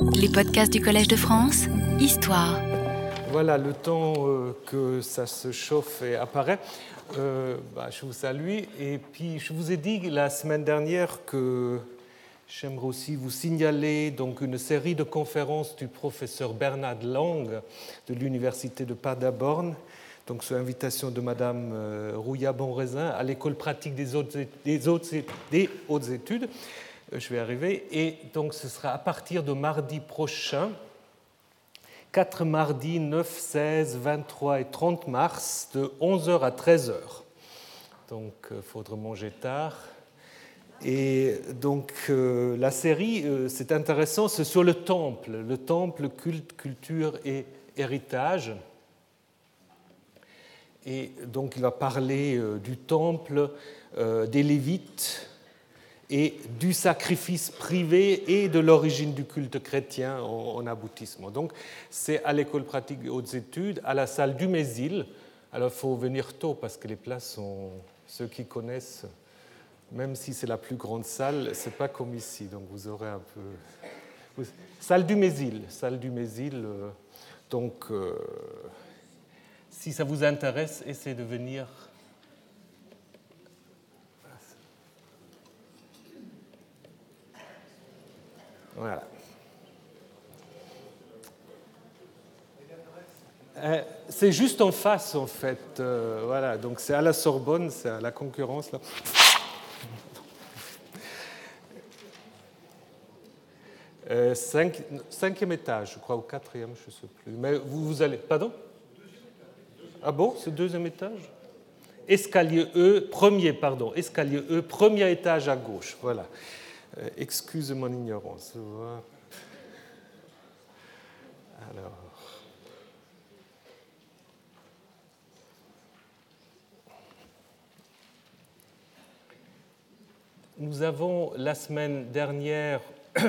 Les podcasts du Collège de France, Histoire. Voilà, le temps euh, que ça se chauffe et apparaît, euh, bah, je vous salue. Et puis, je vous ai dit la semaine dernière que j'aimerais aussi vous signaler donc, une série de conférences du professeur Bernard Lang de l'Université de Paderborn, donc sous invitation de Madame euh, Rouilla Bonraisin à l'école pratique des hautes études. Euh, je vais arriver. Et donc, ce sera à partir de mardi prochain, 4 mardis 9, 16, 23 et 30 mars, de 11h à 13h. Donc, il euh, faudra manger tard. Et donc, euh, la série, c'est intéressant, c'est sur le temple, le temple, culte, culture et héritage. Et donc, il va parler du temple, des Lévites, et du sacrifice privé et de l'origine du culte chrétien en, aboutissement. Donc c'est à l'école pratique des hautes études, à la salle du Mésil. Alors il faut venir tôt parce que les places sont, ceux qui connaissent, même si c'est la plus grande salle, c'est pas comme ici, donc vous aurez un peu... Salle du Mésil, salle du Mésil, euh, donc euh, si ça vous intéresse, essayez de venir Voilà. Euh, c'est juste en face, en fait. Euh, voilà, donc c'est à la Sorbonne, c'est à la concurrence. Là. Euh, cinquième étage, je crois, ou quatrième, je ne sais plus. Mais vous, vous allez. Pardon? Ah bon, c'est deuxième étage? Escalier E, premier, pardon, escalier E, premier étage à gauche. Voilà. Euh, excuse mon ignorance. Alors. Nous avons la semaine dernière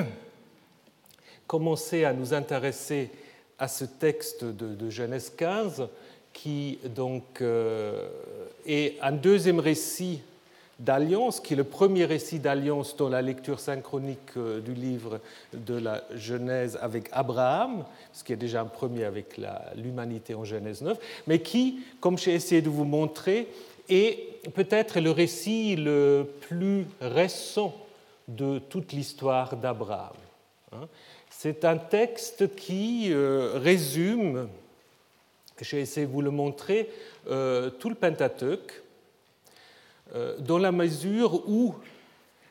commencé à nous intéresser à ce texte de, Genèse 15 qui donc euh, est un deuxième récit d'alliance, qui est le premier récit d'alliance dans la lecture synchronique euh, du livre de la Genèse avec Abraham, ce qui est déjà un premier avec l'humanité en Genèse 9, mais qui, comme j'ai essayé de vous montrer, est peut-être le récit le plus récent de toute l'histoire d'Abraham. Hein. C'est un texte qui euh, résume, j'ai essayé de vous le montrer, euh, tout le Pentateuque, dans la mesure où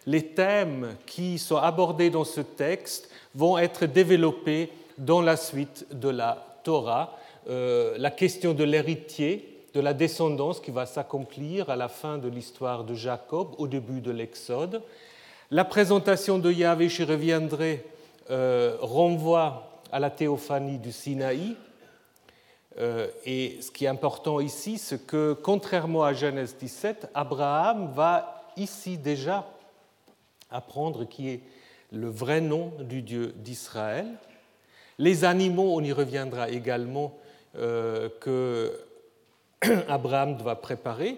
les thèmes qui sont abordés dans ce texte vont être développés dans la suite de la Torah. Euh, la question de l'héritier, de la descendance qui va s'accomplir à la fin de l'histoire de Jacob, au début de l'Exode. La présentation de Yahvé, j'y reviendrai, euh, renvoie à la théophanie du Sinaï, euh, et ce qui est important ici, c'est que contrairement à Genèse 17, Abraham va ici déjà apprendre qui est le vrai nom du Dieu d'Israël. Les animaux, on y reviendra également, euh, que Abraham doit préparer,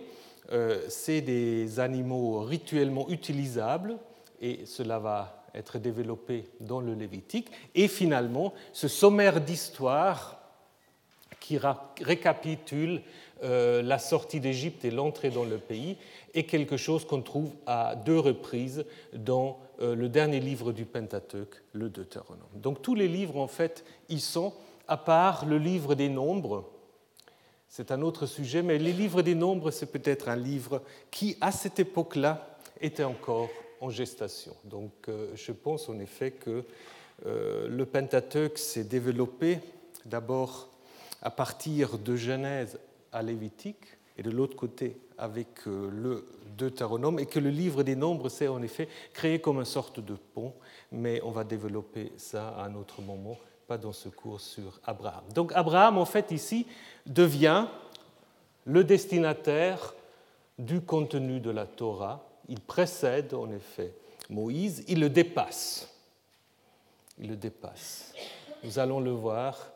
euh, c'est des animaux rituellement utilisables, et cela va être développé dans le Lévitique. Et finalement, ce sommaire d'histoire qui récapitule euh, la sortie d'Égypte et l'entrée dans le pays, est quelque chose qu'on trouve à deux reprises dans euh, le dernier livre du Pentateuque, le Deutéronome. Donc tous les livres, en fait, y sont, à part le livre des nombres. C'est un autre sujet, mais les livres des nombres, c'est peut-être un livre qui, à cette époque-là, était encore en gestation. Donc euh, je pense en effet que le Pentateuque s'est développé d'abord à partir de Genèse à Lévitique, et de l'autre côté avec euh, le Deutéronome, et que le livre des nombres s'est en effet créé comme une sorte de pont, mais on va développer ça à un autre moment, pas dans ce cours sur Abraham. Donc Abraham, en fait, ici, devient le destinataire du contenu de la Torah. Il précède, en effet, Moïse, il le dépasse. Il le dépasse. Nous allons le voir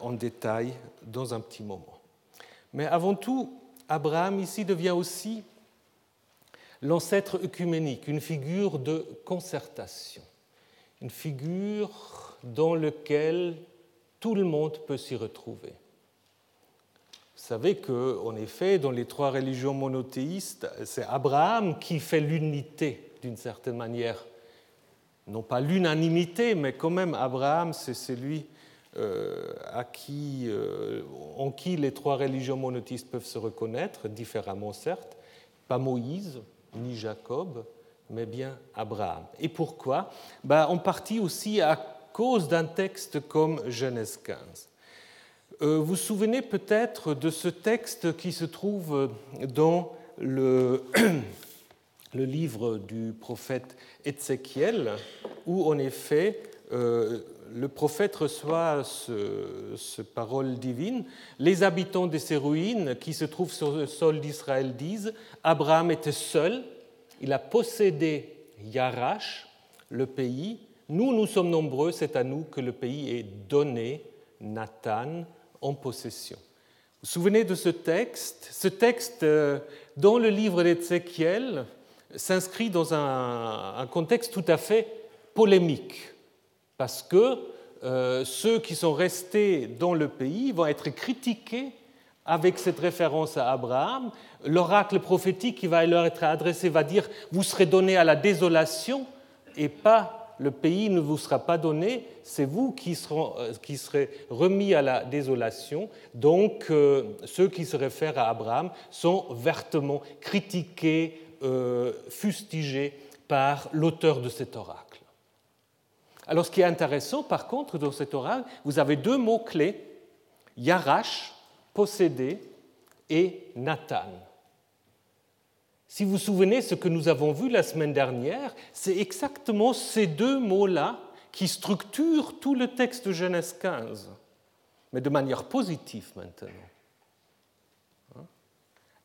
en détail dans un petit moment. Mais avant tout, Abraham ici devient aussi l'ancêtre œcuménique, une figure de concertation. une figure dans laquelle tout le monde peut s'y retrouver. Vous savez qu'en effet, dans les trois religions monothéistes, c'est Abraham qui fait l'unité d'une certaine manière. Non pas l'unanimité, mais quand même Abraham, c'est celui euh, à qui, euh, en qui les trois religions monothéistes peuvent se reconnaître, différemment certes, pas Moïse ni Jacob, mais bien Abraham. Et pourquoi? Ben, En partie aussi à cause d'un texte comme Genèse 15. Euh, vous vous souvenez peut-être de ce texte qui se trouve dans le, livre du prophète Ézéchiel, où en effet euh, le prophète reçoit ce, parole divine. Les habitants de ces ruines qui se trouvent sur le sol d'Israël disent Abraham était seul, il a possédé Yarash, le pays. Nous, nous sommes nombreux, c'est à nous que le pays est donné, Nathan, en possession. Vous vous souvenez de ce texte? Ce texte, euh, dans le livre d'Ézéchiel, s'inscrit dans un, contexte tout à fait polémique, parce que euh, ceux qui sont restés dans le pays vont être critiqués avec cette référence à Abraham. L'oracle prophétique qui va leur être adressé va dire Vous serez donnés à la désolation et pas le pays ne vous sera pas donné, c'est vous qui, euh, serez remis à la désolation. Donc, euh, ceux qui se réfèrent à Abraham sont vertement critiqués, euh, fustigés par l'auteur de cet oracle. Alors, ce qui est intéressant, par contre, dans cet oracle, vous avez deux mots-clés Yarash, possédé, et Nathan. Si vous vous souvenez ce que nous avons vu la semaine dernière, c'est exactement ces deux mots-là qui structurent tout le texte de Genèse 15, mais de manière positive maintenant.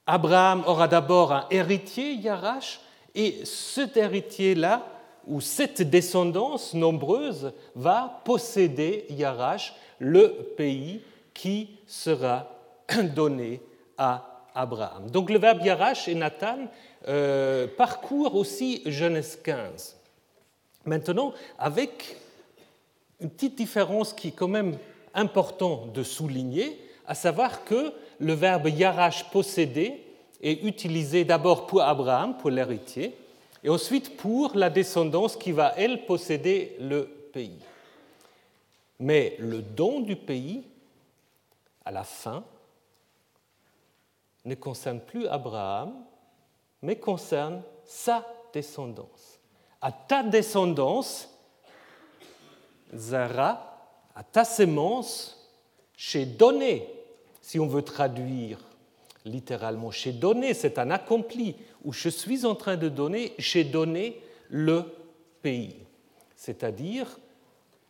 Abraham aura d'abord un héritier, Yarash, et cet héritier-là, ou cette descendance nombreuse, va posséder Yarash, le pays qui sera donné à Abraham. Donc le verbe Yarash et Nathan euh, parcourent aussi Genèse 15. Maintenant, avec une petite différence qui est quand même important de souligner, à savoir que le verbe Yarash posséder est utilisé d'abord pour Abraham, pour l'héritier, et ensuite pour la descendance qui va, elle, posséder le pays. Mais le don du pays, à la fin, ne concerne plus Abraham, mais concerne sa descendance. À ta descendance, Zara, à ta sémence, chez donné, si on veut traduire littéralement, chez donné, c'est un accompli, où je suis en train de donner, j'ai donné le pays. C'est-à-dire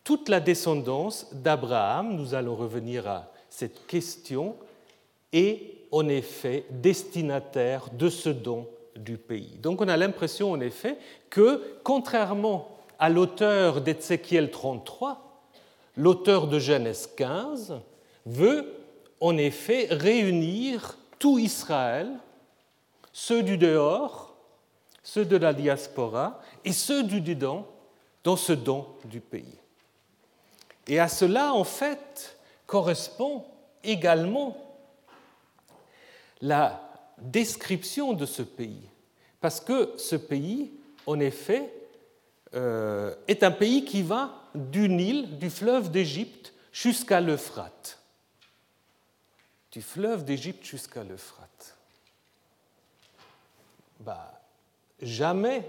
toute la descendance d'Abraham, nous allons revenir à cette question, est en effet destinataire de ce don du pays. Donc on a l'impression en effet que, contrairement à l'auteur d'Ézéchiel 33, l'auteur de Genèse 15 veut en effet réunir tout Israël, ceux du dehors, ceux de la diaspora et ceux du dedans dans ce don du pays. Et à cela, en fait, correspond également la description de ce pays, parce que ce pays, en effet, euh, est un pays qui va du Nil, du fleuve d'Égypte, jusqu'à l'Euphrate. Du fleuve d'Égypte jusqu'à l'Euphrate. Bah, jamais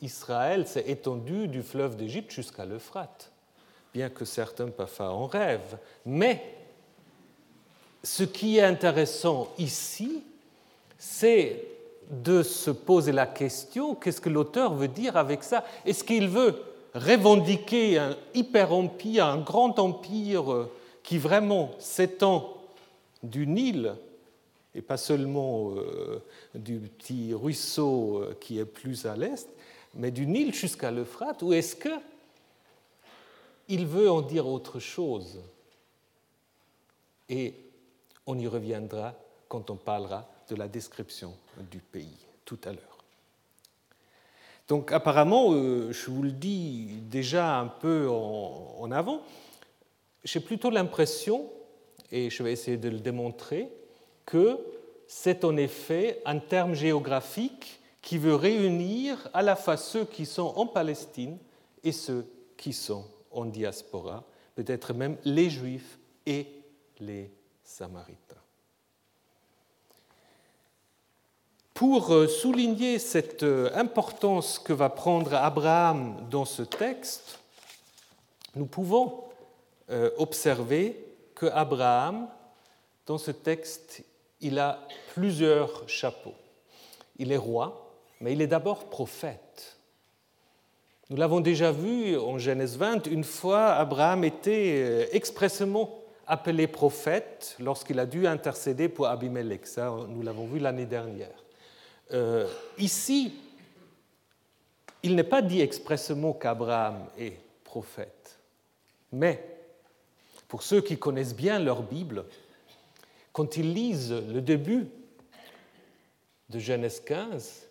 Israël s'est étendu du fleuve d'Égypte jusqu'à l'Euphrate, bien que certains parfois en rêvent. Mais ce qui est intéressant ici, c'est de se poser la question, qu'est-ce que l'auteur veut dire avec ça? Est-ce qu'il veut revendiquer un hyper-empire, un grand empire euh, qui vraiment s'étend du Nil, et pas seulement euh, du petit ruisseau euh, qui est plus à l'est, mais du Nil jusqu'à l'Euphrate, ou est-ce que il veut en dire autre chose Et on y reviendra quand on parlera de la description du pays tout à l'heure. Donc apparemment, euh, je vous le dis déjà un peu en, avant, j'ai plutôt l'impression, et je vais essayer de le démontrer, que c'est en effet un terme géographique qui veut réunir à la fois ceux qui sont en Palestine et ceux qui sont en diaspora, peut-être même les Juifs et les Samaritains. Pour euh, souligner cette euh, importance que va prendre Abraham dans ce texte, nous pouvons euh, observer que Abraham, dans ce texte, il a plusieurs chapeaux. Il est roi, mais il est d'abord prophète. Nous l'avons déjà vu en Genèse 20, une fois Abraham était expressément appelé prophète lorsqu'il a dû intercéder pour Abimelech. Ça, nous l'avons vu l'année dernière. Euh, ici, il n'est pas dit expressément qu'Abraham est prophète, mais pour ceux qui connaissent bien leur Bible, quand ils lisent le début de Genèse 15,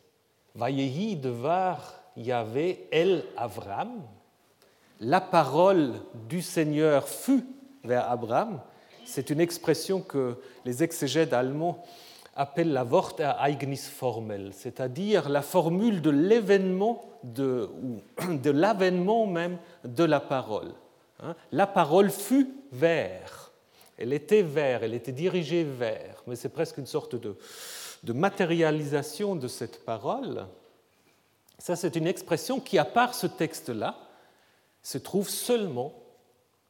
Vayehi devar Yahvé El Avram, la parole du Seigneur fut vers Abraham. C'est une expression que les exégètes allemands appelle la Wortereignisformel, c'est-à-dire la formule de l'événement, de l'avènement même de la parole. Hein. La parole fut vers, elle était vers, elle était dirigée vers, mais c'est presque une sorte de, matérialisation de cette parole. Ça, c'est une expression qui, à part ce texte-là, se trouve seulement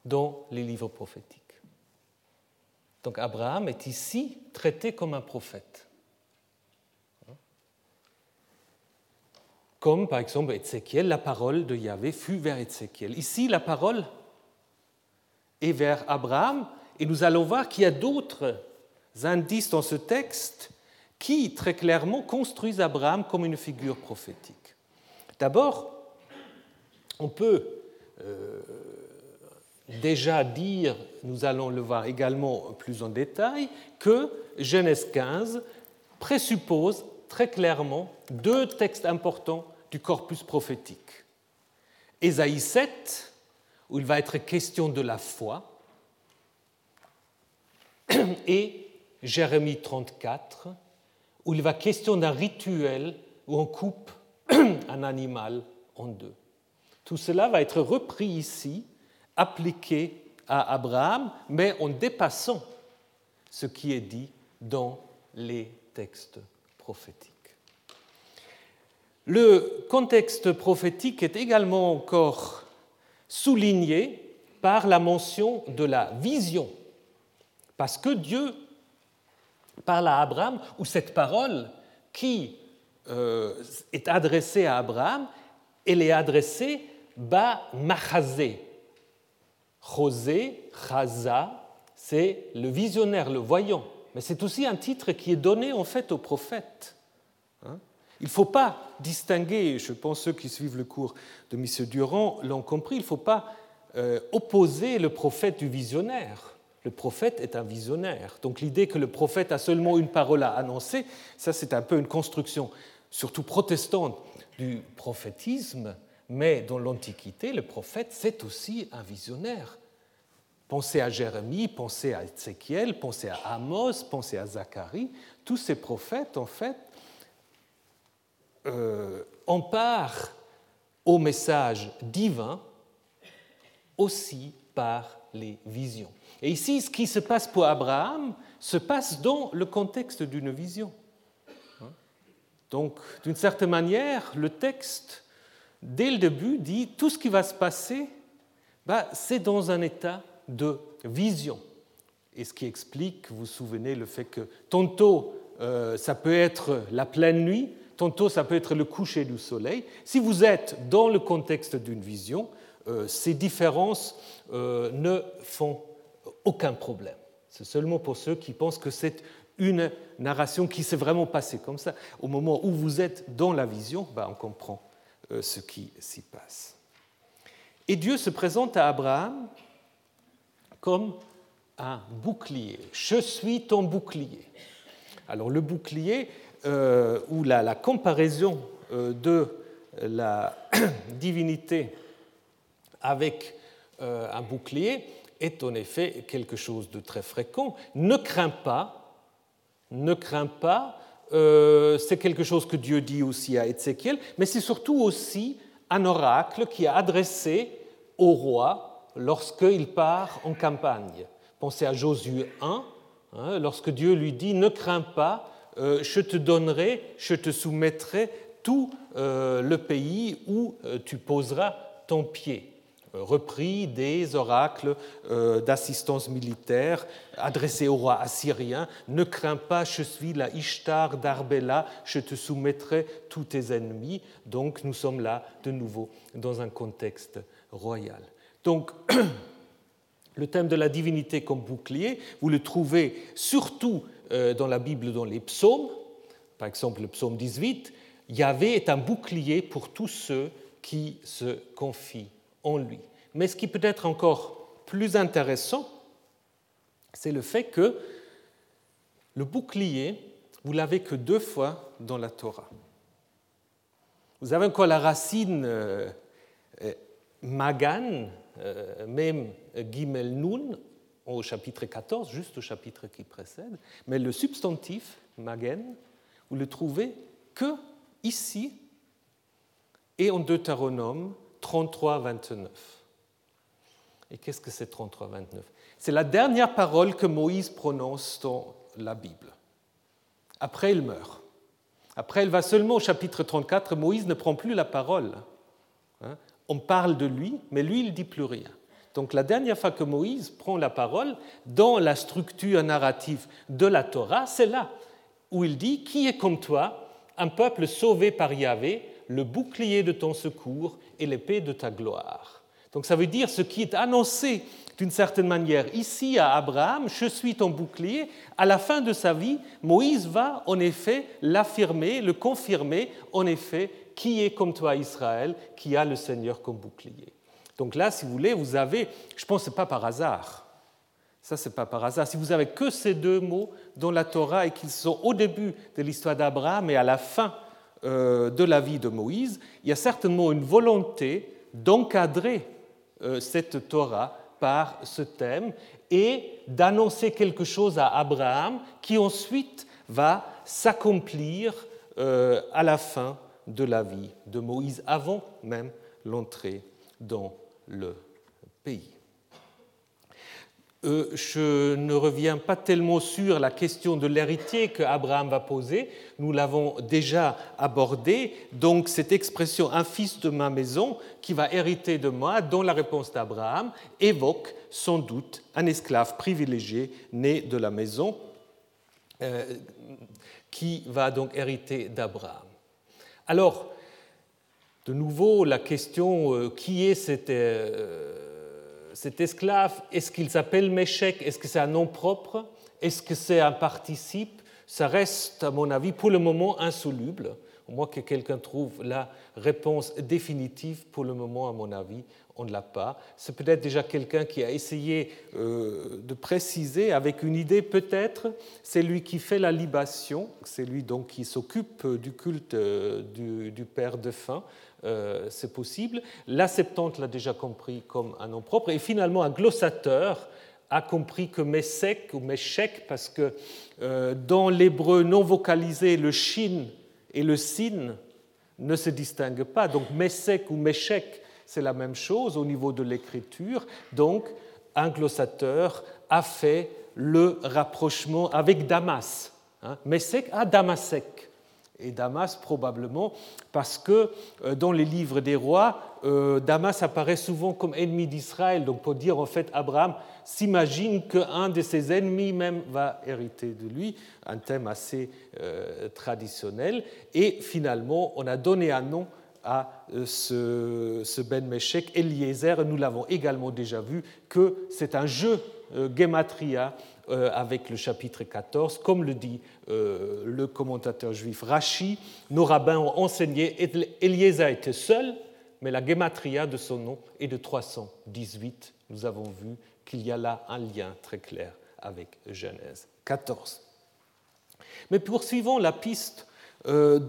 dans les livres prophétiques. Donc Abraham est ici traité comme un prophète. Comme par exemple Ézéchiel, la parole de Yahvé fut vers Ézéchiel. Ici, la parole est vers Abraham, et nous allons voir qu'il y a d'autres indices dans ce texte qui, très clairement, construisent Abraham comme une figure prophétique. D'abord, on peut euh, déjà dire, nous allons le voir également plus en détail, que Genèse 15 présuppose très clairement deux textes importants du corpus prophétique. Ésaïe 7, où il va être question de la foi, et Jérémie 34, où il va question d'un rituel où on coupe un animal en deux. Tout cela va être repris ici appliqué à Abraham, mais en dépassant ce qui est dit dans les textes prophétiques. Le contexte prophétique est également encore souligné par la mention de la vision, parce que Dieu parle à Abraham, ou cette parole qui euh, est adressée à Abraham, elle est adressée Ba Machazé, José, Chaza, c'est le visionnaire, le voyant. Mais c'est aussi un titre qui est donné en fait au prophète. Hein? il ne faut pas distinguer, je pense ceux qui suivent le cours de M. Durand l'ont compris, il ne faut pas euh, opposer le prophète du visionnaire. Le prophète est un visionnaire. Donc l'idée que le prophète a seulement une parole à annoncer, ça c'est un peu une construction, surtout protestante, du prophétisme mais dans l'Antiquité, le prophète, c'est aussi un visionnaire. Pensez à Jérémie, pensez à Ézéchiel, pensez à Amos, pensez à Zacharie. Tous ces prophètes, en fait, euh, part au message divin aussi par les visions. Et ici, ce qui se passe pour Abraham se passe dans le contexte d'une vision. Donc, d'une certaine manière, le texte dès le début, dit tout ce qui va se passer, bah, c'est dans un état de vision. Et ce qui explique, vous vous souvenez, le fait que tantôt euh, ça peut être la pleine nuit, tantôt ça peut être le coucher du soleil. Si vous êtes dans le contexte d'une vision, euh, ces différences euh, ne font aucun problème. C'est seulement pour ceux qui pensent que c'est une narration qui s'est vraiment passée comme ça. Au moment où vous êtes dans la vision, bah, on comprend euh, ce qui s'y passe. Et Dieu se présente à Abraham comme un bouclier. Je suis ton bouclier. Alors le bouclier, euh, ou la, comparaison euh, de la divinité avec un bouclier est en effet quelque chose de très fréquent. Ne crains pas, ne crains pas, euh, c'est quelque chose que Dieu dit aussi à Ézéchiel, mais c'est surtout aussi un oracle qui est adressé au roi lorsqu'il part en campagne. Pensez à Josué 1, hein, lorsque Dieu lui dit Ne crains pas, euh, je te donnerai, je te soumettrai tout euh, le pays où tu poseras ton pied. Repris des oracles d'assistance militaire adressés au roi assyrien Ne crains pas, je suis la Ishtar d'Arbela, je te soumettrai tous tes ennemis. Donc nous sommes là de nouveau dans un contexte royal. Donc, le thème de la divinité comme bouclier, vous le trouvez surtout euh, dans la Bible, dans les psaumes. Par exemple, le psaume 18, Yahvé est un bouclier pour tous ceux qui se confient en lui. Mais ce qui peut être encore plus intéressant, c'est le fait que le bouclier, vous l'avez que deux fois dans la Torah. Vous avez encore la racine euh, euh, magan, euh, même Gimel Nun au chapitre 14, juste au chapitre qui précède, mais le substantif magen, vous le trouvez que ici et en Deutéronome 33, 29. Et qu'est-ce que c'est 33, 29 C'est la dernière parole que Moïse prononce dans la Bible. Après, il meurt. Après, il va seulement au chapitre 34, Moïse ne prend plus la parole. Hein on parle de lui, mais lui, il ne dit plus rien. Donc la dernière fois que Moïse prend la parole dans la structure narrative de la Torah, c'est là où il dit Qui est comme toi, un peuple sauvé par Yahvé, le bouclier de ton secours et l'épée de ta gloire Donc ça veut dire ce qui est annoncé d'une certaine manière ici à Abraham, je suis ton bouclier. À la fin de sa vie, Moïse va en effet l'affirmer, le confirmer, en effet, qui est comme toi Israël, qui a le Seigneur comme bouclier. Donc là, si vous voulez, vous avez, je pense que ce pas par hasard. Ça, ce n'est pas par hasard. Si vous avez que ces deux mots dans la Torah et qu'ils sont au début de l'histoire d'Abraham et à la fin de la vie de Moïse, il y a certainement une volonté d'encadrer euh, cette Torah par ce thème et d'annoncer quelque chose à Abraham qui ensuite va s'accomplir euh, à la fin de la vie de Moïse avant même l'entrée dans le pays. Euh, je ne reviens pas tellement sur la question de l'héritier que Abraham va poser, nous l'avons déjà abordé. Donc cette expression un fils de ma maison qui va hériter de moi, dont la réponse d'Abraham évoque sans doute un esclave privilégié né de la maison euh, qui va donc hériter d'Abraham. Alors, de nouveau, la question euh, qui est cet, euh, cet esclave Est-ce qu'il s'appelle Méchec Est-ce que c'est un nom propre? Est-ce que c'est un participe? Ça reste, à mon avis, pour le moment insoluble. Au moins que quelqu'un trouve la réponse définitive, pour le moment, à mon avis, on ne l'a pas. C'est peut-être déjà quelqu'un qui a essayé euh, de préciser avec une idée peut-être, c'est lui qui fait la libation, c'est lui donc qui s'occupe du culte euh, du, père défunt, euh, c'est possible. La Septante l'a déjà compris comme un nom propre, et finalement un glossateur a compris que Messek ou Meshek, parce que dans l'hébreu non vocalisé, le shin et le sin ne se distinguent pas. Donc Messek ou Meshek c'est la même chose au niveau de l'écriture. Donc, un glossateur a fait le rapprochement avec Damas. Hein. Messek à Damasek. Et Damas probablement parce que euh, dans les livres des rois, euh, Damas apparaît souvent comme ennemi d'Israël. Donc pour dire en fait, Abraham s'imagine qu'un de ses ennemis même va hériter de lui, un thème assez euh, traditionnel. Et finalement, on a donné un nom à ce, Ben Meshek, Eliezer. Nous l'avons également déjà vu que c'est un jeu Gematria avec le chapitre 14, comme le dit le commentateur juif Rashi. Nos rabbins ont enseigné Eliezer était seul, mais la Gematria de son nom est de 318. Nous avons vu qu'il y a là un lien très clair avec Genèse 14. Mais poursuivons la piste de,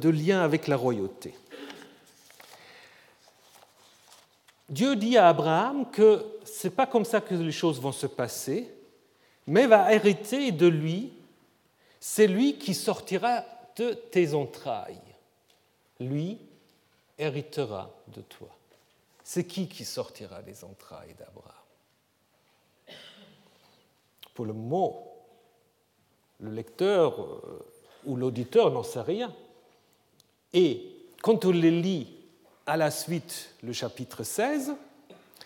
de lien avec la royauté. Dieu dit à Abraham que ce n'est pas comme ça que les choses vont se passer, mais va hériter de lui, c'est lui qui sortira de tes entrailles. Lui héritera de toi. C'est qui qui sortira des entrailles d'Abraham? Pour le mot, le lecteur euh, ou l'auditeur n'en sait rien. Et quand on lit à la suite le chapitre 16,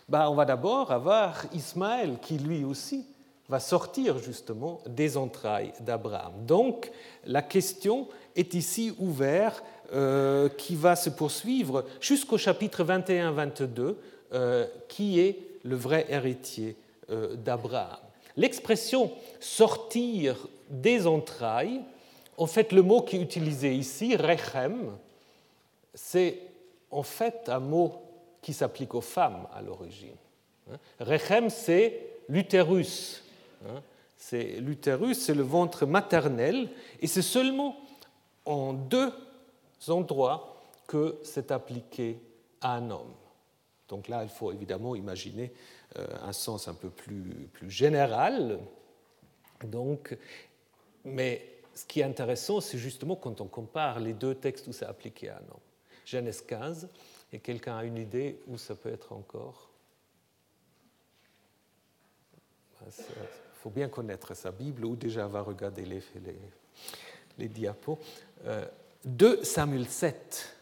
bah, on va d'abord avoir Ismaël qui lui aussi va sortir justement des entrailles d'Abraham. Donc la question est ici ouverte, euh, qui va se poursuivre jusqu'au chapitre 21-22, euh, qui est le vrai héritier euh, d'Abraham. L'expression sortir des entrailles, en fait le mot qui est utilisé ici, rechem, c'est en fait un mot qui s'applique aux femmes à l'origine. Hein? Rechem, c'est l'utérus. Hein. C'est l'utérus, c'est le ventre maternel, et c'est seulement en deux endroits que c'est appliqué à un homme. Donc là, il faut évidemment imaginer euh, un sens un peu plus, plus général. Donc, mais ce qui est intéressant, c'est justement quand on compare les deux textes où c'est appliqué à un homme. Genèse 15. Et quelqu'un a une idée où ça peut être encore? Ben, faut bien connaître sa Bible ou déjà va regarder les, les, les diapos. 2 euh, Samuel 7.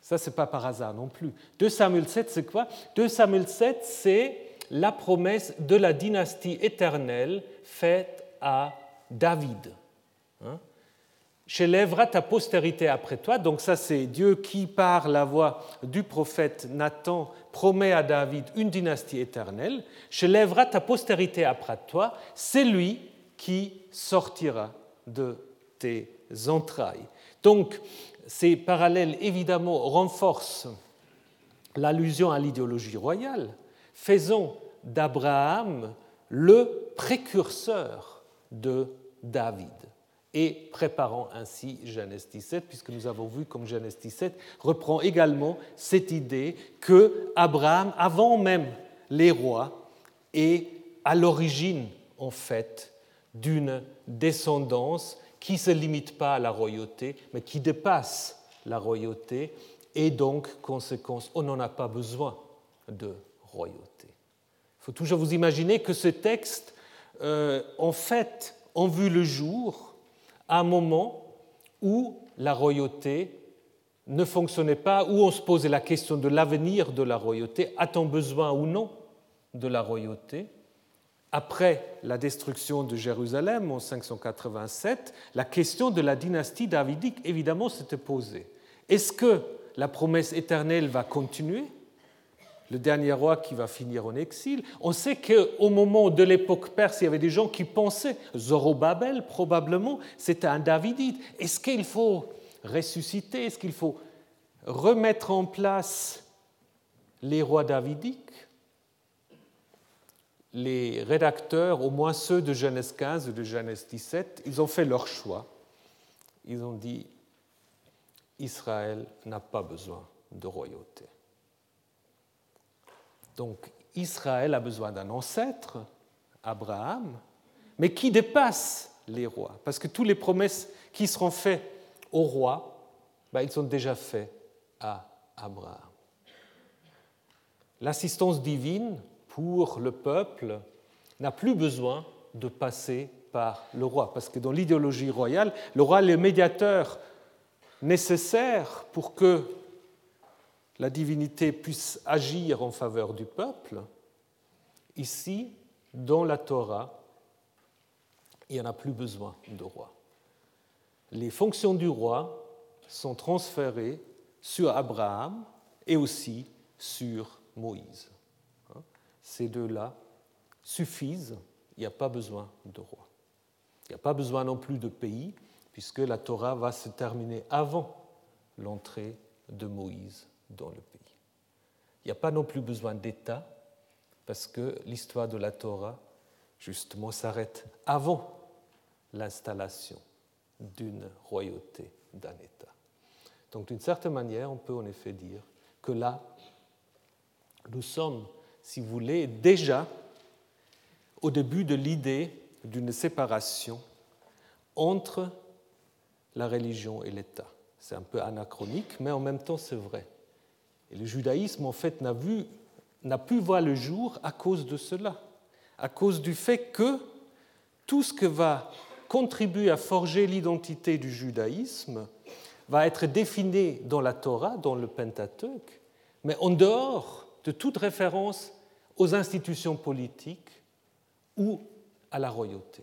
Ça, c'est pas par hasard non plus. 2 Samuel 7, c'est quoi? 2 Samuel 7, c'est la promesse de la dynastie éternelle faite à David. Hein? J'élèverai ta postérité après toi. Donc ça, c'est Dieu qui, par la voix du prophète Nathan, promet à David une dynastie éternelle. J'élèverai ta postérité après toi. C'est lui qui sortira de tes entrailles. Donc, ces parallèles, évidemment, renforcent l'allusion à l'idéologie royale, faisant d'Abraham le précurseur de David et préparant ainsi Genèse 17, puisque nous avons vu comme Genèse 17 reprend également cette idée que Abraham, avant même les rois, est à l'origine, en fait, d'une descendance qui ne se limite pas à la royauté, mais qui dépasse la royauté, et donc, conséquence, on n'en a pas besoin de royauté. Il faut toujours vous imaginer que ce texte, euh, en fait, ont vu le jour à un moment où la royauté ne fonctionnait pas, où on se posait la question de l'avenir de la royauté, a-t-on besoin ou non de la royauté? Après la destruction de Jérusalem en 587, la question de la dynastie davidique, évidemment, s'était posée. Est-ce que la promesse éternelle va continuer? Le dernier roi qui va finir en exil. On sait qu'au moment de l'époque perse, il y avait des gens qui pensaient, Zorobabel probablement, c'était un Davidite. Est-ce qu'il faut ressusciter? Est-ce qu'il faut remettre en place les rois davidiques? Les rédacteurs, au moins ceux de Genèse 15 ou de Genèse 17, ils ont fait leur choix. Ils ont dit, Israël n'a pas besoin de royauté. Donc Israël a besoin d'un ancêtre, Abraham, mais qui dépasse les rois, parce que toutes les promesses qui seront faites aux rois, ben, ils sont déjà faites à Abraham. L'assistance divine pour le peuple n'a plus besoin de passer par le roi, parce que dans l'idéologie royale, le roi est le médiateur nécessaire pour que la divinité puisse agir en faveur du peuple, ici, dans la Torah, il n'y en a plus besoin de roi. Les fonctions du roi sont transférées sur Abraham et aussi sur Moïse. Ces deux-là suffisent, il n'y a pas besoin de roi. Il n'y a pas besoin non plus de pays, puisque la Torah va se terminer avant l'entrée de Moïse dans le pays. Il n'y a pas non plus besoin d'État, parce que l'histoire de la Torah, justement, s'arrête avant l'installation d'une royauté, d'un État. Donc d'une certaine manière, on peut en effet dire que là, nous sommes, si vous voulez, déjà au début de l'idée d'une séparation entre la religion et l'État. C'est un peu anachronique, mais en même temps c'est vrai. Et le judaïsme, en fait, n'a, pu voir le jour à cause de cela, à cause du fait que tout ce que va contribuer à forger l'identité du judaïsme va être défini dans la Torah, dans le Pentateuque, mais en dehors de toute référence aux institutions politiques ou à la royauté.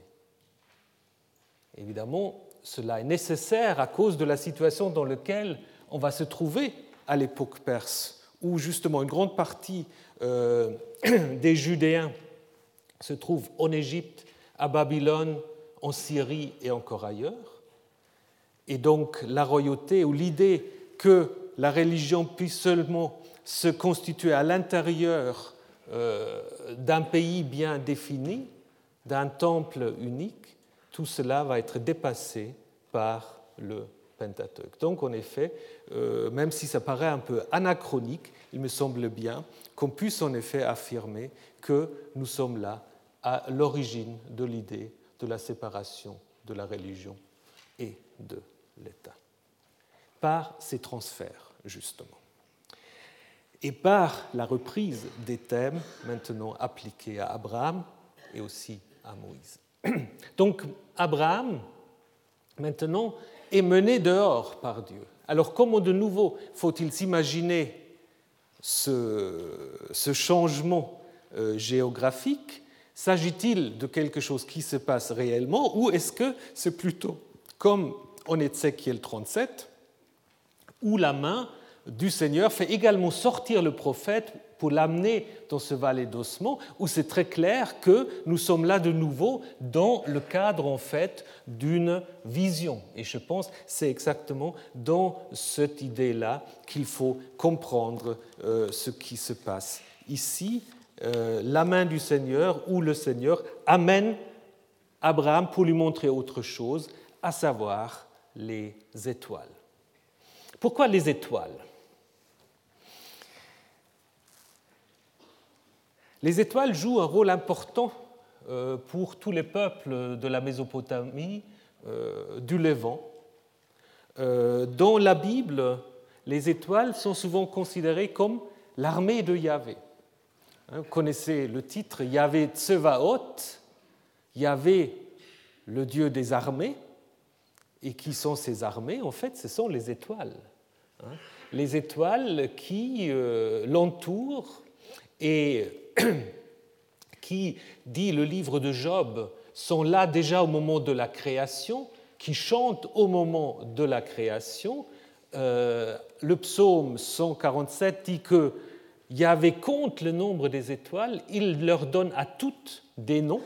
Évidemment, cela est nécessaire à cause de la situation dans laquelle on va se trouver à l'époque perse, où justement une grande partie euh, des Judéens se trouvent en Égypte, à Babylone, en Syrie et encore ailleurs. Et donc la royauté ou l'idée que la religion puisse seulement se constituer à l'intérieur euh, d'un pays bien défini, d'un temple unique, tout cela va être dépassé par le Donc en effet, euh, même si ça paraît un peu anachronique, il me semble bien qu'on puisse en effet affirmer que nous sommes là à l'origine de l'idée de la séparation de la religion et de l'État. Par ces transferts, justement. Et par la reprise des thèmes maintenant appliqués à Abraham et aussi à Moïse. Donc Abraham, maintenant, est mené dehors par Dieu. Alors comment de nouveau faut-il s'imaginer ce, changement euh, géographique? S'agit-il de quelque chose qui se passe réellement ou est-ce que c'est plutôt comme en Ézéchiel 37, où la main du Seigneur fait également sortir le prophète pour l'amener dans ce vallée d'ossement, où c'est très clair que nous sommes là de nouveau dans le cadre en fait d'une vision. Et je pense c'est exactement dans cette idée-là qu'il faut comprendre euh, ce qui se passe ici. Euh, la main du Seigneur, où le Seigneur amène Abraham pour lui montrer autre chose, à savoir les étoiles. Pourquoi les étoiles? Les étoiles jouent un rôle important euh, pour tous les peuples de la Mésopotamie, euh, du Levant. Euh, dans la Bible, les étoiles sont souvent considérées comme l'armée de Yahvé. Hein, vous connaissez le titre Yahvé Tsevaot, Yahvé, le dieu des armées. Et qui sont ces armées? En fait, ce sont les étoiles. Hein. Les étoiles qui l'entourent et qui, dit le livre de Job, sont là déjà au moment de la création, qui chantent au moment de la création. Euh, le psaume 147 dit que Yahvé compte le nombre des étoiles, il leur donne à toutes des noms.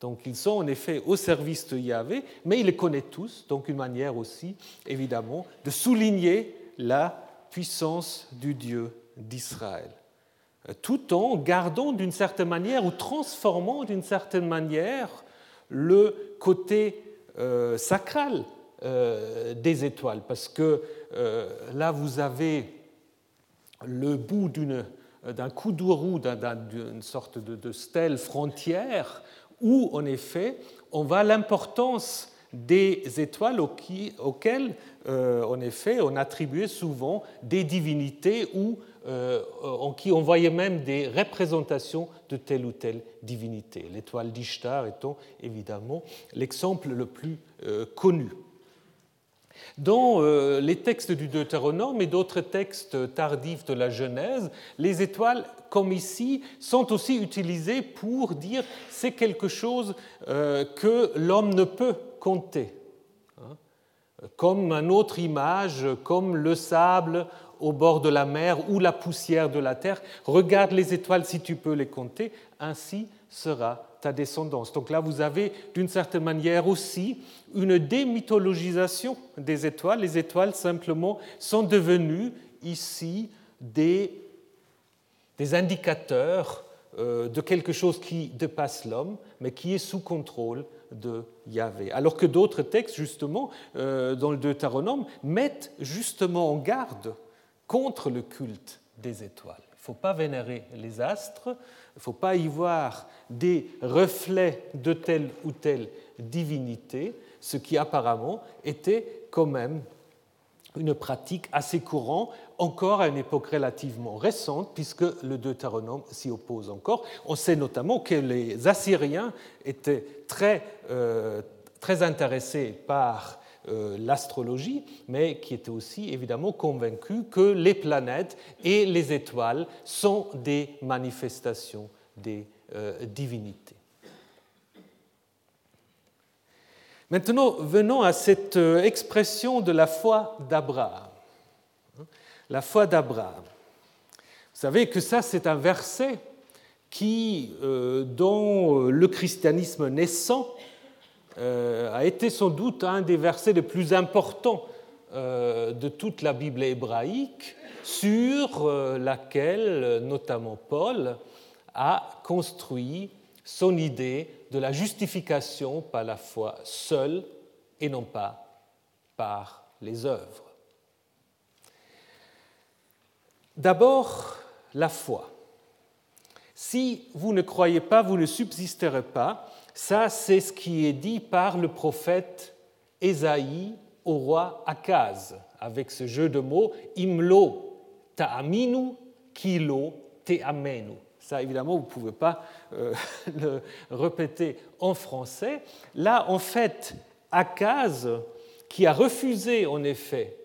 Donc ils sont en effet au service de Yahvé, mais il les connaît tous, donc une manière aussi, évidemment, de souligner la puissance du Dieu d'Israël tout en gardant d'une certaine manière ou transformant d'une certaine manière le côté euh, sacral euh, des étoiles. Parce que euh, là, vous avez le bout d'un coup de d'une sorte de, stèle frontière, où en effet, on voit l'importance des étoiles auxquelles, en effet, on attribuait souvent des divinités ou en qui on voyait même des représentations de telle ou telle divinité. L'étoile d'Ishtar étant évidemment l'exemple le plus euh, connu. Dans euh, les textes du Deutéronome et d'autres textes tardifs de la Genèse, les étoiles, comme ici, sont aussi utilisées pour dire c'est quelque chose que l'homme ne peut compter. Hein. Comme une autre image, comme le sable au bord de la mer ou la poussière de la terre. Regarde les étoiles si tu peux les compter, ainsi sera ta descendance. Donc là, vous avez d'une certaine manière aussi une démythologisation des étoiles. Les étoiles simplement sont devenues ici des, des indicateurs euh, de quelque chose qui dépasse l'homme, mais qui est sous contrôle de Yahvé. Alors que d'autres textes, justement, euh, dans le Deutéronome, mettent justement en garde contre le culte des étoiles. Il ne faut pas vénérer les astres, il ne faut pas y voir des reflets de telle ou telle divinité, ce qui apparemment était quand même une pratique assez courante, encore à une époque relativement récente, puisque le Deutéronome s'y oppose encore. On sait notamment que les Assyriens étaient très, euh, très intéressés par l'astrologie, mais qui étaient aussi évidemment convaincus que les planètes et les étoiles sont des manifestations des euh, divinités. Maintenant, venons à cette euh, expression de la foi d'Abraham. La foi d'Abraham. Vous savez que ça, c'est un verset qui, euh, dont le christianisme naissant euh, a été sans doute un des versets les plus importants de toute la Bible hébraïque, sur laquelle notamment Paul a construit son idée de la justification par la foi seule et non pas par les œuvres. D'abord, la foi. Si vous ne croyez pas, vous ne subsisterez pas. Ça, c'est ce qui est dit par le prophète Ésaïe au roi Akaz, avec ce jeu de mots imlo ta'aminu, kilo te'amenu. Ça, évidemment, vous ne pouvez pas euh, le répéter en français. Là, en fait, Akaz, qui a refusé en effet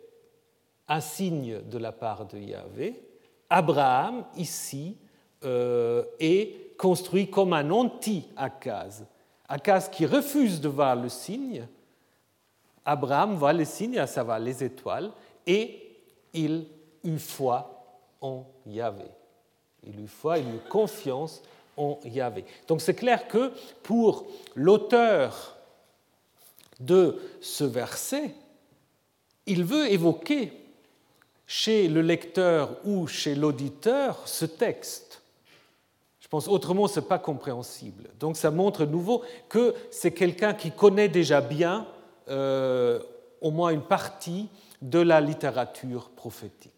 un signe de la part de Yahvé, Abraham, ici, euh, est construit comme un anti-Akaz. Akaz qui refuse de voir le signe, Abraham voit le signe, à savoir les étoiles, et il eut foi en Yahvé. Il eut foi, il eut confiance en Yahvé. Donc c'est clair que pour l'auteur de ce verset, il veut évoquer chez le lecteur ou chez l'auditeur ce texte. Autrement, ce n'est pas compréhensible. Donc ça montre de nouveau que c'est quelqu'un qui connaît déjà bien euh, au moins une partie de la littérature prophétique.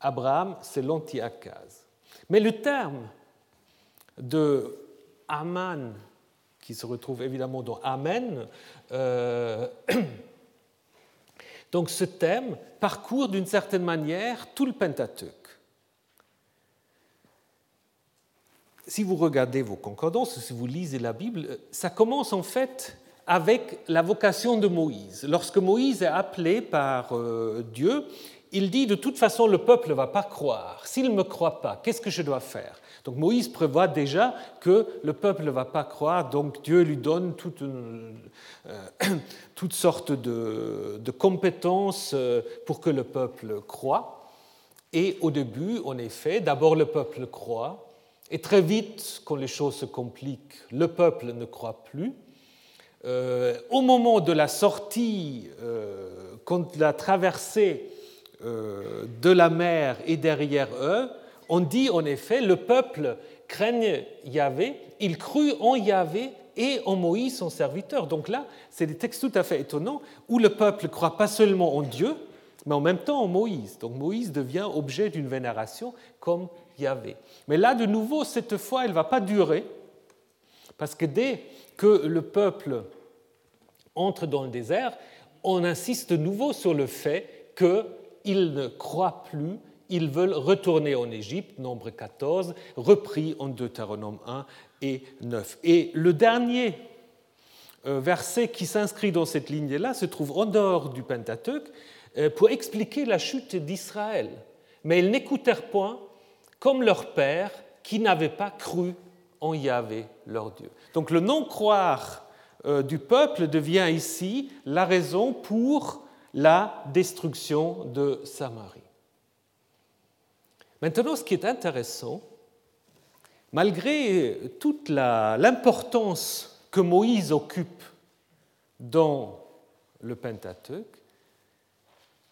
Abraham, c'est l'anti-Akaz. Mais le terme de Aman, qui se retrouve évidemment dans Amen, euh, donc ce thème parcourt d'une certaine manière tout le Pentateuque. Si vous regardez vos concordances, si vous lisez la Bible, ça commence en fait avec la vocation de Moïse. Lorsque Moïse est appelé par euh, Dieu, il dit de toute façon le peuple ne va pas croire. S'il ne me croit pas, qu'est-ce que je dois faire? Donc Moïse prévoit déjà que le peuple ne va pas croire, donc Dieu lui donne euh, toutes sortes de, de, compétences euh, pour que le peuple croit. Et au début, en effet, d'abord le peuple croit, et très vite, quand les choses se compliquent, le peuple ne croit plus. Euh, au moment de la sortie, quand la traversée euh, de la mer et derrière eux, on dit en effet, le peuple craigne Yahvé, il crut en Yahvé et en Moïse, son serviteur. Donc là, c'est des textes tout à fait étonnants où le peuple croit pas seulement en Dieu, mais en même temps en Moïse. Donc Moïse devient objet d'une vénération comme Mais là, de nouveau, cette foi, elle ne va pas durer, parce que dès que le peuple entre dans le désert, on insiste de nouveau sur le fait que ils ne croient plus, ils veulent retourner en Égypte, nombre 14, repris en Deutéronome 1 et 9. Et le dernier euh, verset qui s'inscrit dans cette ligne-là se trouve en dehors du Pentateuque euh, pour expliquer la chute d'Israël. Mais ils n'écoutèrent point comme leur père qui n'avait pas cru en Yahvé, leur Dieu. Donc le non-croire euh, du peuple devient ici la raison pour la destruction de Samarie. Maintenant, ce qui est intéressant, malgré toute l'importance que Moïse occupe dans le Pentateuque,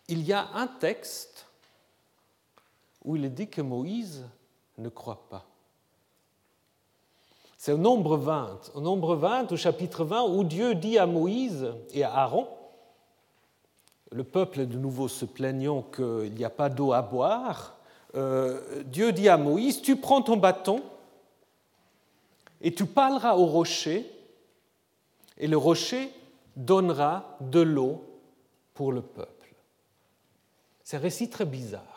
il y a un texte où il est dit que Moïse ne croit pas. C'est au nombre 20, au nombre 20, au chapitre 20, où Dieu dit à Moïse et à Aaron, le peuple de nouveau se plaignant qu'il n'y a pas d'eau à boire, euh, Dieu dit à Moïse, tu prends ton bâton et tu parleras au rocher, et le rocher donnera de l'eau pour le peuple. C'est un récit très bizarre.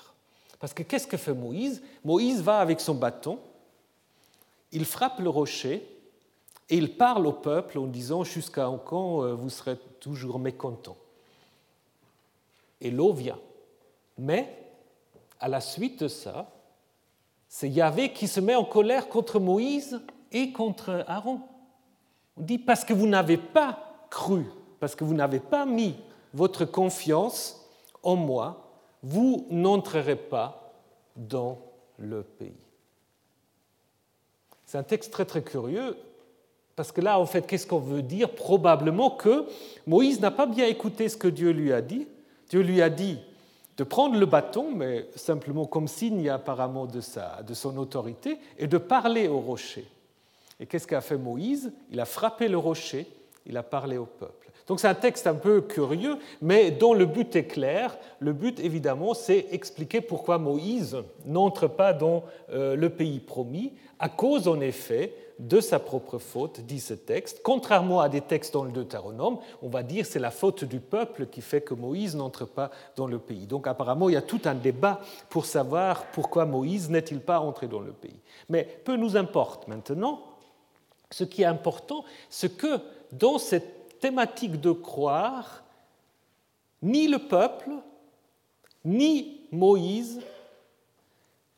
Parce que qu'est-ce que fait Moïse? Moïse va avec son bâton, il frappe le rocher et il parle au peuple en disant jusqu'à quand euh, vous serez toujours mécontents. Et l'eau vient. Mais à la suite de ça, c'est Yahvé qui se met en colère contre Moïse et contre Aaron. On dit parce que vous n'avez pas cru, parce que vous n'avez pas mis votre confiance en moi, vous n'entrerez pas dans le pays. C'est un texte très très curieux parce que là, en fait, qu'est-ce qu'on veut dire? Probablement que Moïse n'a pas bien écouté ce que Dieu lui a dit. Dieu lui a dit de prendre le bâton, mais simplement comme signe apparemment de, de son autorité, et de parler au rocher. Et qu'est-ce qu'a fait Moïse? Il a frappé le rocher, il a parlé au peuple. Donc c'est un texte un peu curieux, mais dont le but est clair. Le but, évidemment, c'est expliquer pourquoi Moïse n'entre pas dans euh, le pays promis, à cause, en effet, de sa propre faute, dit ce texte. Contrairement à des textes dans le Deutéronome, on va dire c'est la faute du peuple qui fait que Moïse n'entre pas dans le pays. Donc apparemment, il y a tout un débat pour savoir pourquoi Moïse n'est-il pas entré dans le pays. Mais peu nous importe maintenant. Ce qui est important, c'est que dans cette thématique de croire, ni le peuple, ni Moïse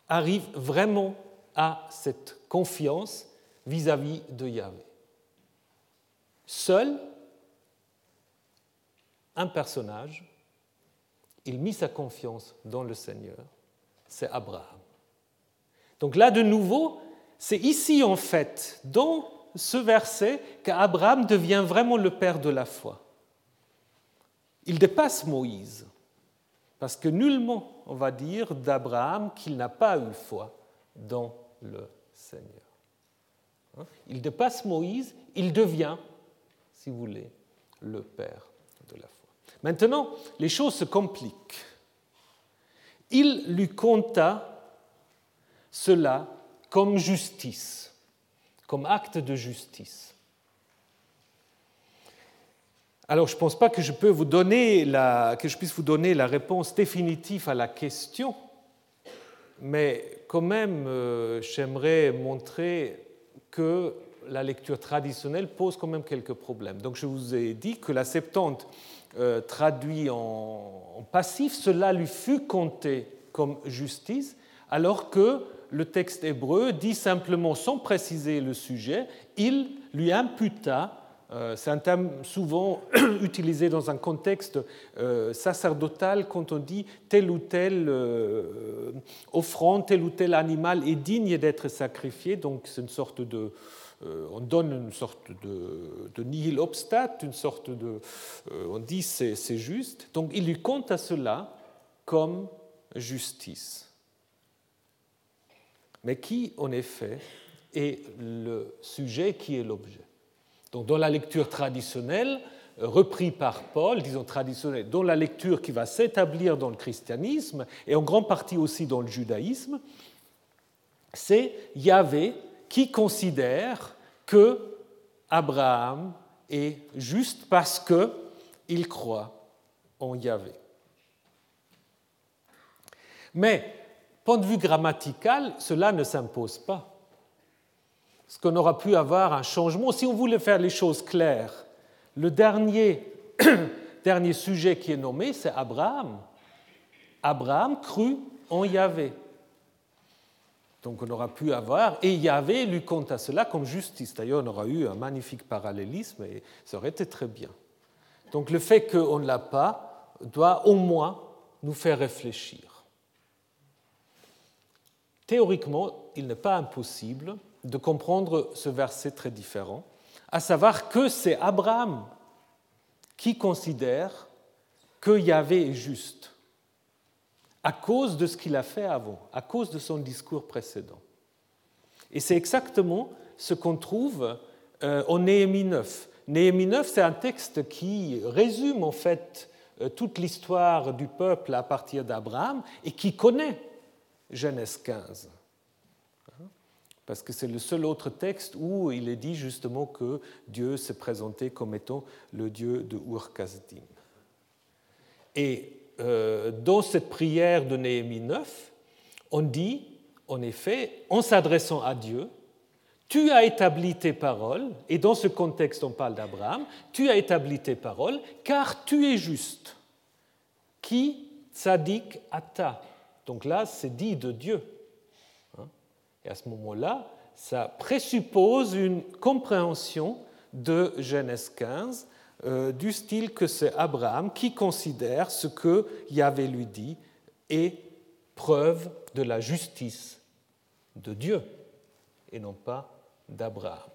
arrivent vraiment à cette confiance vis-à-vis de Yahvé. Seul un personnage, il mit sa confiance dans le Seigneur, c'est Abraham. Donc là, de nouveau, c'est ici en fait, dans ce verset, qu'Abraham devient vraiment le père de la foi. Il dépasse Moïse, parce que nullement on va dire d'Abraham qu'il n'a pas eu foi dans le Seigneur. Hein? Il dépasse Moïse, il devient, si vous voulez, le Père de la foi. Maintenant, les choses se compliquent. Il lui compta cela comme justice, comme acte de justice. Alors, je ne pense pas que je, puisse vous donner la réponse définitive à la question, mais quand même, euh, j'aimerais montrer que la lecture traditionnelle pose quand même quelques problèmes. Donc je vous ai dit que la Septante euh, traduit en, passif, cela lui fut compté comme justice, alors que le texte hébreu dit simplement, sans préciser le sujet, il lui imputa euh, c'est un terme souvent utilisé dans un contexte euh, sacerdotal quand on dit tel ou tel euh, offrande, tel ou tel animal est digne d'être sacrifié. Donc c'est une sorte de, on donne une sorte de, de nihil obstat, une sorte de, on dit c'est, c'est juste. Donc il lui compte à cela comme justice. Mais qui en effet est le sujet, qui est l'objet? Donc dans la lecture traditionnelle, euh, repris par Paul, disons traditionnelle, dans la lecture qui va s'établir dans le christianisme et en grande partie aussi dans le judaïsme, c'est Yahvé qui considère que Abraham est juste parce qu'il croit en Yahvé. Mais, point de vue grammatical, cela ne s'impose pas ce qu'on aura pu avoir un changement. Si on voulait faire les choses claires, le dernier, dernier sujet qui est nommé, c'est Abraham. Abraham crut en Yahvé. Donc on aura pu avoir, et Yahvé lui compte à cela comme justice. D'ailleurs, on aura eu un magnifique parallélisme et ça aurait été très bien. Donc le fait qu'on ne l'a pas doit au moins nous faire réfléchir. Théoriquement, il n'est pas impossible de comprendre ce verset très différent, à savoir que c'est Abraham qui considère que Yahvé est juste à cause de ce qu'il a fait avant, à cause de son discours précédent. Et c'est exactement ce qu'on trouve euh, en Néhémie 9. Néhémie 9, c'est un texte qui résume en fait euh, toute l'histoire du peuple à partir d'Abraham et qui connaît Genèse 15 parce que c'est le seul autre texte où il est dit justement que Dieu s'est présenté comme étant le Dieu de Ur-Kasdim. Et euh, dans cette prière de Néhémie 9, on dit, en effet, en s'adressant à Dieu, tu as établi tes paroles, et dans ce contexte on parle d'Abraham, tu as établi tes paroles, car tu es juste. Qui tzadik ata. Donc là, c'est dit de Dieu. Et à ce moment-là, ça présuppose une compréhension de Genèse 15 euh, du style que c'est Abraham qui considère ce que Yahvé lui dit est preuve de la justice de Dieu et non pas d'Abraham.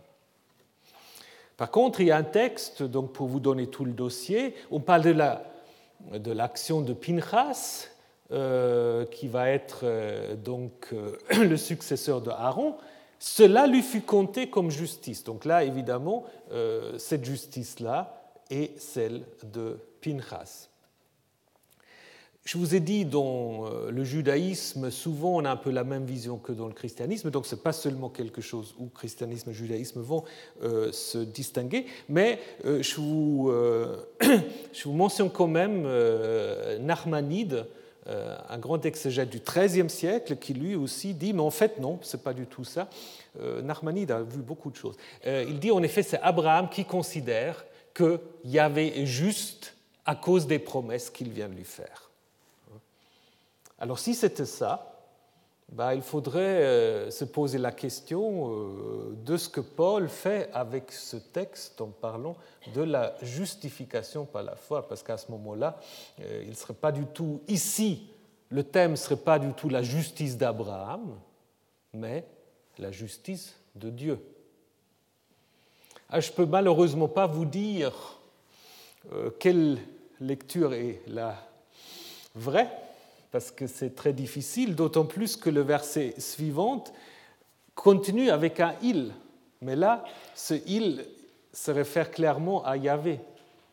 Par contre, il y a un texte, donc pour vous donner tout le dossier, on parle de l'action de, de Pinchas, euh, qui va être euh, donc euh, le successeur de Aaron, cela lui fut compté comme justice. Donc là, évidemment, cette justice-là est celle de Pinchas. Je vous ai dit, dans le judaïsme, souvent on a un peu la même vision que dans le christianisme, donc ce n'est pas seulement quelque chose où christianisme et judaïsme vont se distinguer, mais je, vous, je, vous, mentionne quand même Narmanide, un grand exégète du XIIIe siècle qui lui aussi dit, mais en fait non, ce n'est pas du tout ça. Euh, Narmanide a vu beaucoup de choses. Euh, il dit en effet, c'est Abraham qui considère qu'il y avait juste à cause des promesses qu'il vient de lui faire. Alors si c'était ça, bah, il faudrait euh, se poser la question euh, de ce que Paul fait avec ce texte en parlant de la justification par la foi, parce qu'à ce moment-là, euh, il ne serait pas du tout ici, le thème ne serait pas du tout la justice d'Abraham, mais la justice de Dieu. Ah, je ne peux malheureusement pas vous dire quelle lecture est la vraie, parce que c'est très difficile, d'autant plus que le verset suivant continue avec un il. Mais là, ce il se réfère clairement à Yahvé.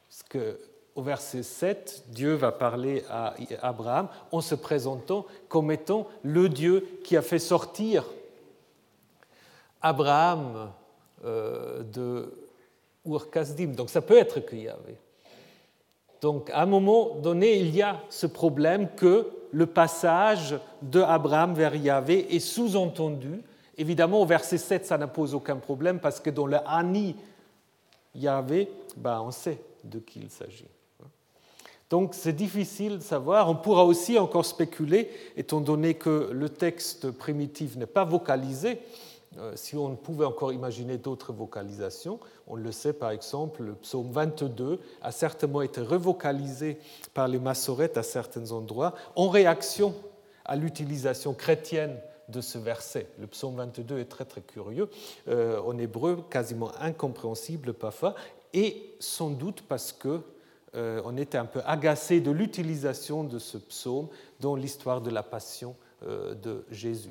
Parce que au verset 7, Dieu va parler à Abraham en se présentant comme étant le Dieu qui a fait sortir Abraham euh, de Ur-Kasdim. Donc ça peut être que Yahvé. Donc à un moment donné, il y a ce problème que le passage de Abraham vers Yahvé est sous-entendu. Évidemment, au verset 7, ça ne pose aucun problème parce que dans le Ani Yahvé, ben, on sait de qui il s'agit. Donc c'est difficile de savoir. On pourra aussi encore spéculer, étant donné que le texte primitif n'est pas vocalisé, si on pouvait encore imaginer d'autres vocalisations. On le sait par exemple, le psaume 22 a certainement été revocalisé par les massorettes à certains endroits en réaction à l'utilisation chrétienne de ce verset. Le psaume 22 est très très curieux, euh, en hébreu quasiment incompréhensible parfois, et sans doute parce que euh, on était un peu agacé de l'utilisation de ce psaume dans l'histoire de la passion de Jésus.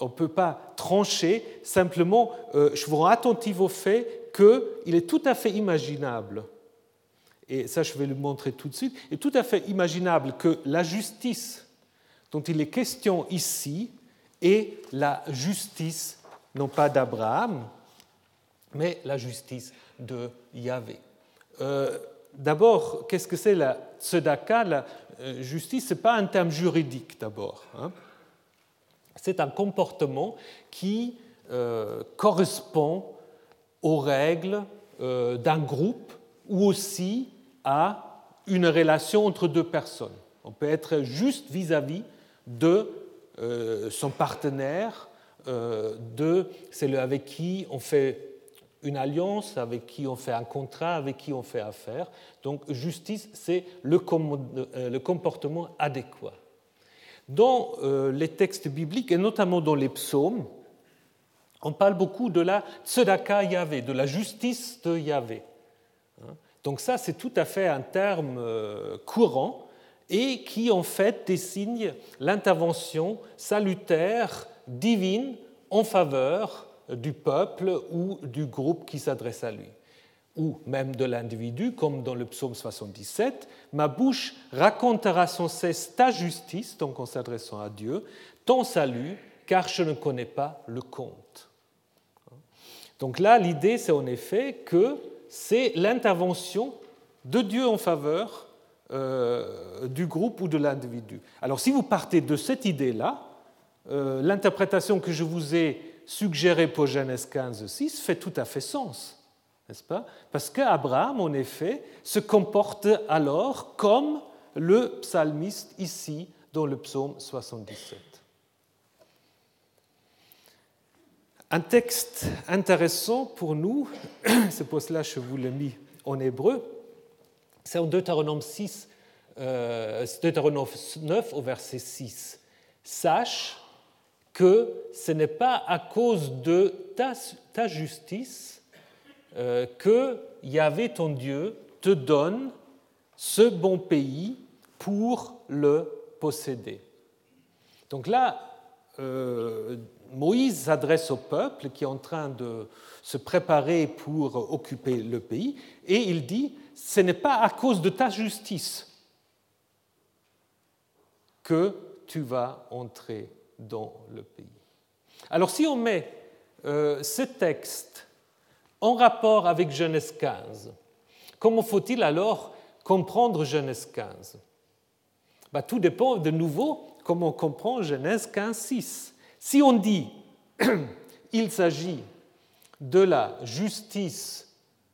On ne peut pas trancher, simplement euh, je vous rends attentif au fait qu'il est tout à fait imaginable, et ça je vais le montrer tout de suite, il est tout à fait imaginable que la justice dont il est question ici est la justice non pas d'Abraham, mais la justice de Yahvé. Euh, d'abord, qu'est-ce que c'est la tzedaka? La euh, justice, ce n'est pas un terme juridique d'abord. Hein c'est un comportement qui euh, correspond aux règles euh, d'un groupe ou aussi à une relation entre deux personnes. On peut être juste vis-à-vis de euh, son partenaire, de celui avec qui on fait une alliance, avec qui on fait un contrat, avec qui on fait affaire. Donc justice, c'est le comportement adéquat dans euh, les textes bibliques, et notamment dans les psaumes, on parle beaucoup de la tzedaka Yahvé, de la justice de Yahvé. Hein. Donc ça, c'est tout à fait un terme euh, courant et qui en fait désigne l'intervention salutaire divine en faveur du peuple ou du groupe qui s'adresse à lui. Ou même de l'individu, comme dans le psaume 77, ma bouche racontera sans cesse ta justice, donc en s'adressant à Dieu, ton salut, car je ne connais pas le compte. Donc là, l'idée, c'est en effet que c'est l'intervention de Dieu en faveur euh, du groupe ou de l'individu. Alors si vous partez de cette idée-là, euh, l'interprétation que je vous ai suggérée pour Genèse 15, 6 fait tout à fait sens, n'est-ce pas? Parce qu'Abraham, en effet, se comporte alors comme le psalmiste ici dans le psaume 77. Un texte intéressant pour nous, c'est pour cela que je vous l'ai mis en hébreu, c'est en Deutéronome, 6, euh, Deutéronome 9 au verset 6. Sache que ce n'est pas à cause de ta, justice que Yahvé ton Dieu te donne ce bon pays pour le posséder. Donc là, euh, Moïse s'adresse au peuple qui est en train de se préparer pour occuper le pays et il dit, ce n'est pas à cause de ta justice que tu vas entrer dans le pays. Alors si on met euh, ce texte en rapport avec Genèse 15, comment faut-il alors comprendre Genèse 15 bah, Tout dépend de nouveau comment on comprend Genèse 15, 6. Si on dit il s'agit de la justice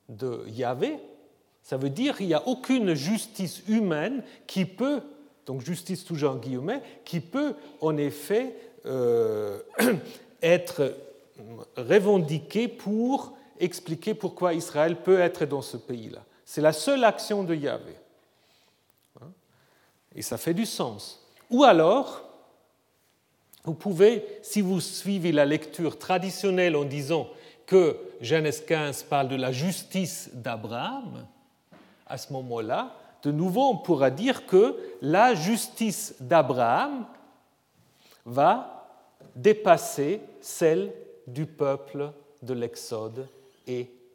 de Yahvé, ça veut dire qu'il n'y a aucune justice humaine qui peut, donc justice toujours en guillemets, qui peut en effet euh, être revendiquée pour expliquer pourquoi Israël peut être dans ce pays-là. C'est la seule action de Yahvé. Hein? Et ça fait du sens. Ou alors, vous pouvez, si vous suivez la lecture traditionnelle en disant que Genèse 15 parle de la justice d'Abraham, à ce moment-là, de nouveau, on pourra dire que la justice d'Abraham va dépasser celle du peuple de l'Exode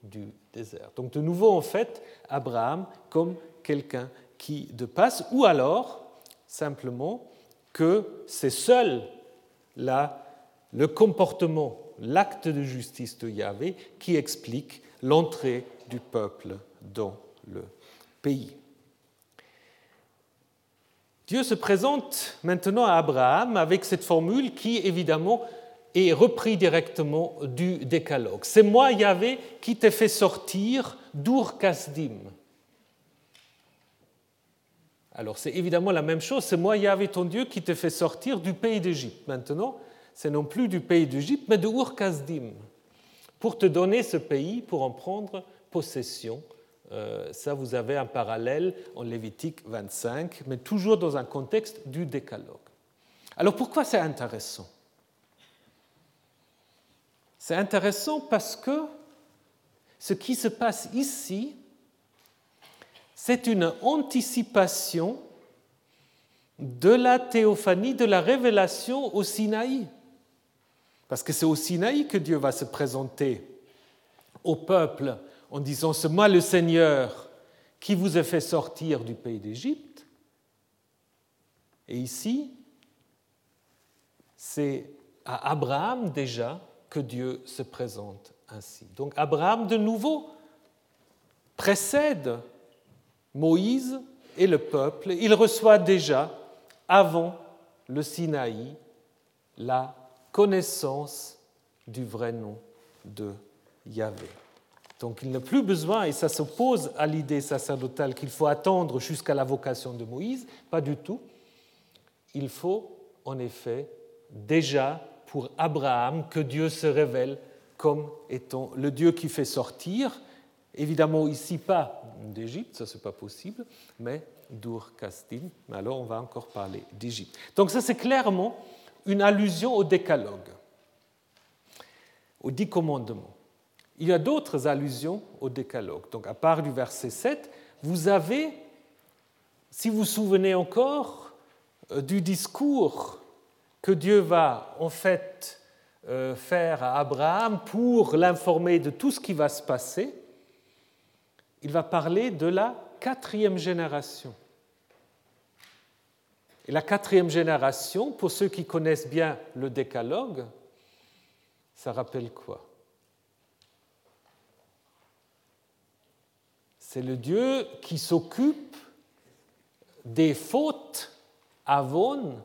du désert. Donc de nouveau, en fait, Abraham comme quelqu'un qui dépasse, ou alors simplement que c'est seul le comportement, l'acte de justice de Yahvé qui explique l'entrée du peuple dans le pays. Dieu se présente maintenant à Abraham avec cette formule qui, évidemment, est reprise directement du décalogue. C'est moi, Yahvé, qui t'ai fait sortir d'Ur Kasdim. Alors c'est évidemment la même chose, c'est moi, Yahvé, ton Dieu, qui t'ai fait sortir du pays d'Égypte. Maintenant, c'est non plus du pays d'Égypte, mais de Ur Kasdim, pour te donner ce pays, pour en prendre possession euh, ça, vous avez un parallèle en Lévitique 25, mais toujours dans un contexte du décalogue. Alors pourquoi c'est intéressant? C'est intéressant parce que ce qui se passe ici, c'est une anticipation de la théophanie, de la révélation au Sinaï. Parce que c'est au Sinaï que Dieu va se présenter au peuple en disant C'est moi le Seigneur qui vous ai fait sortir du pays d'Égypte. Et ici, c'est à Abraham déjà que Dieu se présente ainsi. Donc Abraham de nouveau précède Moïse et le peuple. Il reçoit déjà, avant le Sinaï, la connaissance du vrai nom de Yahvé. Donc il n'a plus besoin, et ça s'oppose à l'idée sacerdotale qu'il faut attendre jusqu'à la vocation de Moïse, pas du tout. Il faut en effet déjà pour Abraham que Dieu se révèle comme étant le Dieu qui fait sortir, évidemment ici pas d'Égypte, ça c'est pas possible, mais d'Ur Kasdim, mais alors on va encore parler d'Égypte. Donc ça c'est clairement une allusion au décalogue, aux dix commandements. Il y a d'autres allusions au décalogue. Donc à part du verset 7, vous avez, si vous vous souvenez encore, euh, du discours que Dieu va en fait euh, faire à Abraham pour l'informer de tout ce qui va se passer. il va parler de la quatrième génération. Et la quatrième génération, pour ceux qui connaissent bien le décalogue, ça rappelle quoi? C'est le Dieu qui s'occupe des fautes avon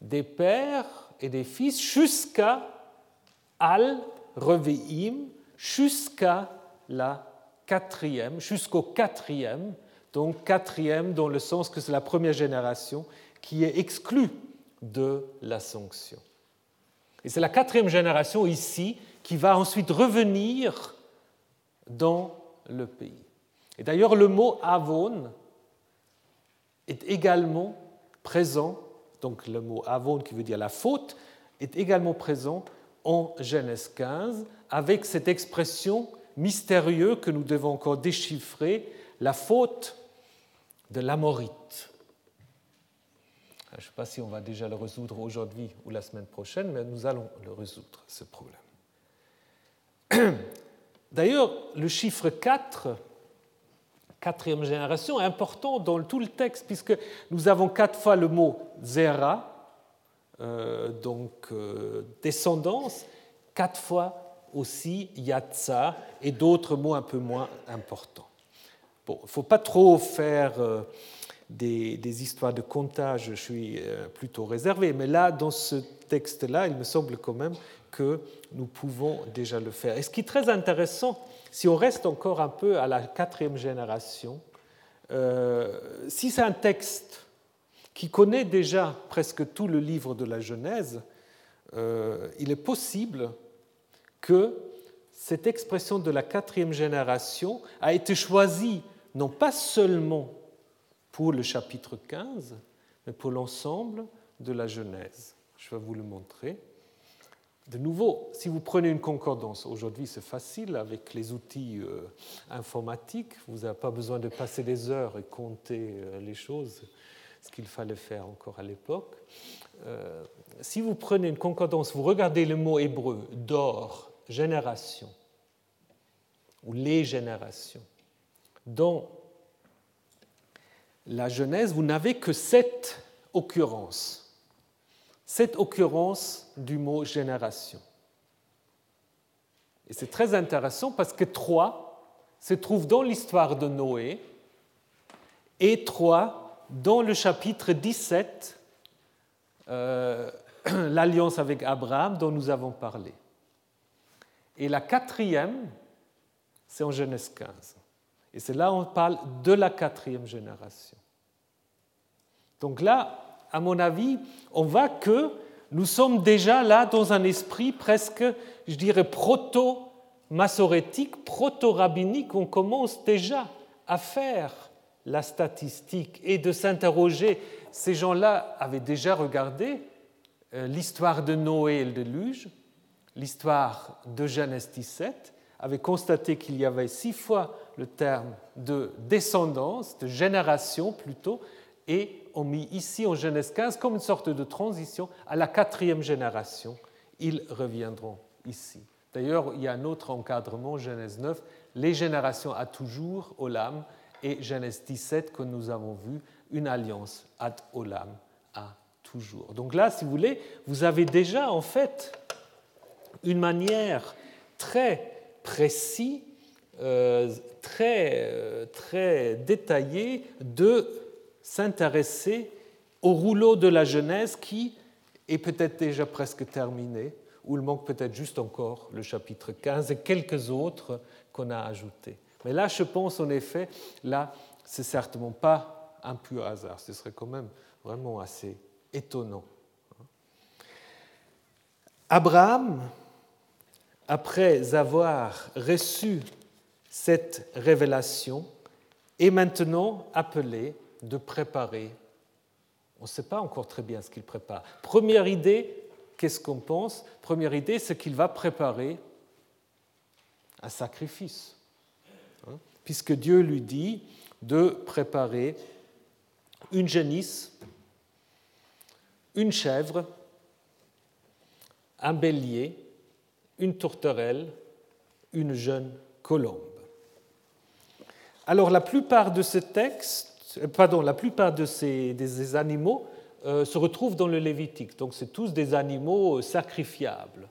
des pères et des fils jusqu'à al reveim, jusqu'à la quatrième, jusqu'au quatrième, donc quatrième dans le sens que c'est la première génération qui est exclue de la sanction. Et c'est la quatrième génération ici qui va ensuite revenir dans le pays. Et d'ailleurs, le mot avon est également présent, donc le mot avon qui veut dire la faute, est également présent en Genèse 15 avec cette expression mystérieuse que nous devons encore déchiffrer, la faute de l'amorite. Je ne sais pas si on va déjà le résoudre aujourd'hui ou la semaine prochaine, mais nous allons le résoudre, ce problème. D'ailleurs, le chiffre 4, quatrième génération, important dans tout le texte, puisque nous avons quatre fois le mot zera, euh, donc euh, descendance, quatre fois aussi yatsa et d'autres mots un peu moins importants. Bon, il ne faut pas trop faire euh, des, des, histoires de comptage, je suis plutôt réservé, mais là, dans ce texte-là, il me semble quand même que nous pouvons déjà le faire. Et ce qui est très intéressant, si on reste encore un peu à la quatrième génération, euh, si c'est un texte qui connaît déjà presque tout le livre de la Genèse, euh, il est possible que cette expression de la quatrième génération a été choisie non pas seulement pour le chapitre 15, mais pour l'ensemble de la Genèse. Je vais vous le montrer. De nouveau, si vous prenez une concordance, aujourd'hui c'est facile avec les outils euh, informatiques, vous n'avez pas besoin de passer des heures et compter euh, les choses, ce qu'il fallait faire encore à l'époque. Euh, si vous prenez une concordance, vous regardez le mot hébreu d'or, génération, ou les générations, dans la Genèse, vous n'avez que sept occurrences cette occurrence du mot génération. Et c'est très intéressant parce que trois se trouve dans l'histoire de Noé et trois dans le chapitre 17, euh, l'alliance avec Abraham dont nous avons parlé. Et la quatrième, c'est en Genèse 15. Et c'est là on parle de la quatrième génération. Donc là, à mon avis, on voit que nous sommes déjà là dans un esprit presque, je dirais, proto-massorétique, proto-rabbinique. On commence déjà à faire la statistique et de s'interroger. Ces gens-là avaient déjà regardé euh, l'histoire de Noé et le déluge, l'histoire de Genèse 17, avaient constaté qu'il y avait six fois le terme de descendance, de génération plutôt, et ont mis ici en Genèse 15 comme une sorte de transition à la quatrième génération. Ils reviendront ici. D'ailleurs, il y a un autre encadrement, Genèse 9, les générations à toujours, Olam, et Genèse 17, que nous avons vu, une alliance ad Olam, à toujours. Donc là, si vous voulez, vous avez déjà en fait une manière très précise, euh, très, euh, très détaillée de s'intéresser au rouleau de la Genèse qui est peut-être déjà presque terminé, ou il manque peut-être juste encore le chapitre 15 et quelques autres qu'on a ajoutés. Mais là, je pense en effet, là, c'est certainement pas un pur hasard, ce serait quand même vraiment assez étonnant. Abraham, après avoir reçu cette révélation, est maintenant appelé de préparer. On ne sait pas encore très bien ce qu'il prépare. Première idée, qu'est-ce qu'on pense? Première idée, c'est qu'il va préparer un sacrifice. Hein, puisque Dieu lui dit de préparer une génisse, une chèvre, un bélier, une tourterelle, une jeune colombe. Alors la plupart de ces textes, pardon, la plupart de ces des animaux euh, se retrouvent dans le Lévitique. Donc c'est tous des animaux sacrifiables.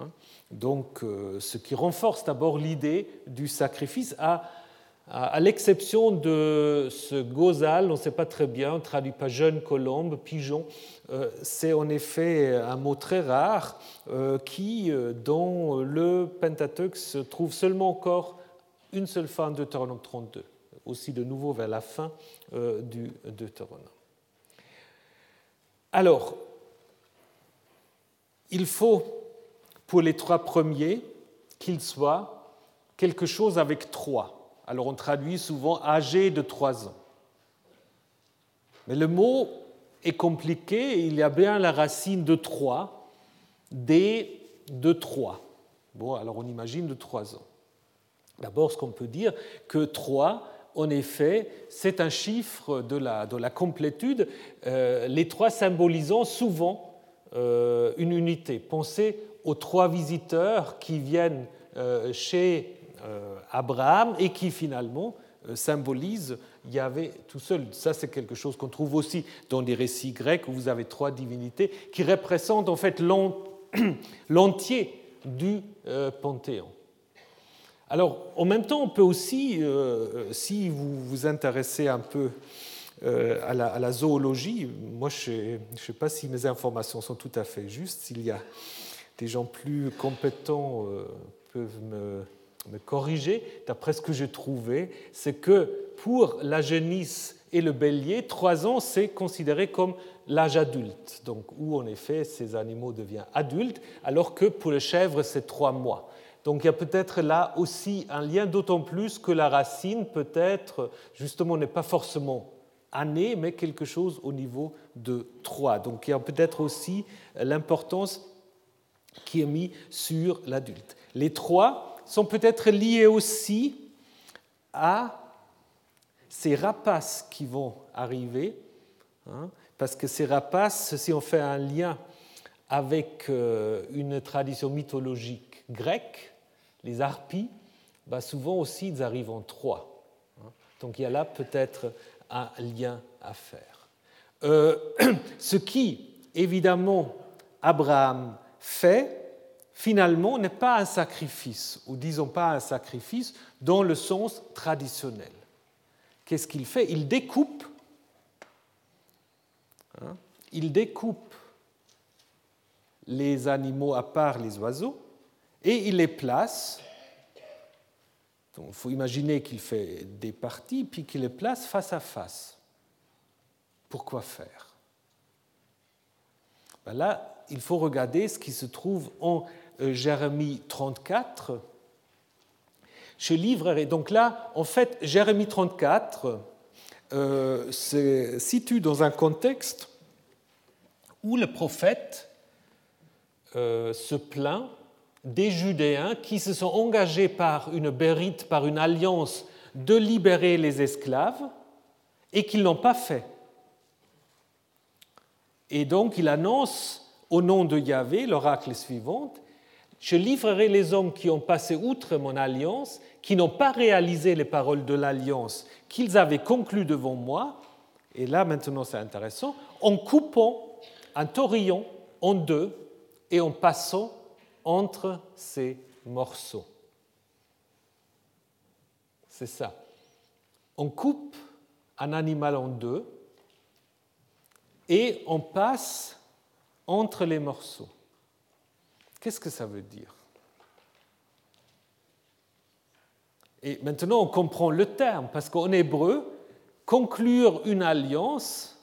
Hein. Donc ce qui renforce d'abord l'idée du sacrifice à l'exception de ce gozal, on ne sait pas très bien, on ne traduit pas jeune colombe, pigeon, euh, c'est en effet un mot très rare euh, qui, euh, dans le Pentateuque, se trouve seulement encore une seule fois en Deutéronome 32, aussi de nouveau vers la fin du Deutéronome. Alors, il faut pour les trois premiers qu'ils soient quelque chose avec trois. Alors on traduit souvent âgé de trois ans. Mais le mot est compliqué, il y a bien la racine de trois, des de trois. Bon, alors on imagine de trois ans. D'abord, ce qu'on peut dire, que trois, en effet, c'est un chiffre de la, de la complétude, euh, les trois symbolisant souvent euh, une unité. Pensez aux trois visiteurs qui viennent euh, chez Abraham et qui finalement euh, symbolise Yahvé tout seul. Ça, c'est quelque chose qu'on trouve aussi dans des récits grecs où vous avez trois divinités qui représentent en fait l'entier du panthéon. Alors, en même temps, on peut aussi, si vous vous intéressez un peu à la, zoologie, moi je ne sais pas si mes informations sont tout à fait justes, s'il y a des gens plus compétents peuvent me corriger, d'après ce que j'ai trouvé, c'est que pour la genisse et le bélier, trois ans, c'est considéré comme l'âge adulte, donc où en effet ces animaux deviennent adultes, alors que pour les chèvres, c'est trois mois. Donc il y a peut-être là aussi un lien, d'autant plus que la racine, peut-être, justement, n'est pas forcément année, mais quelque chose au niveau de trois. Donc il y a peut-être aussi l'importance qui est mise sur l'adulte. Les trois, sont peut-être liés aussi à ces rapaces qui vont arriver, hein, parce que ces rapaces, si on fait un lien avec euh, une tradition mythologique grecque, les harpies, bah souvent aussi ils arrivent en trois. Hein. Donc il y a là peut-être un lien à faire. Euh, ce qui, évidemment, Abraham fait, finalement n'est pas un sacrifice, ou disons pas un sacrifice dans le sens traditionnel. Qu'est-ce qu'il fait? Il découpe, hein, il découpe les animaux à part les oiseaux et il les place. il faut imaginer qu'il fait des parties puis qu'il les place face à face. Pourquoi faire? Ben Là, il faut regarder ce qui se trouve en euh, Jérémie 34. Je livrerai. Donc là, en fait, Jérémie 34 euh, se situe dans un contexte où le prophète euh, se plaint des Judéens qui se sont engagés par une bérite, par une alliance, de libérer les esclaves et qu'ils n'ont pas fait. Et donc il annonce au nom de Yahvé l'oracle suivant je livrerai les hommes qui ont passé outre mon alliance, qui n'ont pas réalisé les paroles de l'alliance qu'ils avaient conclues devant moi. Et là, maintenant, c'est intéressant, en coupant un taurillon en deux et en passant entre ces morceaux. C'est ça. On coupe un animal en deux et on passe entre les morceaux. Qu'est-ce que ça veut dire? Et maintenant, on comprend le terme, parce qu'en hébreu, conclure une alliance,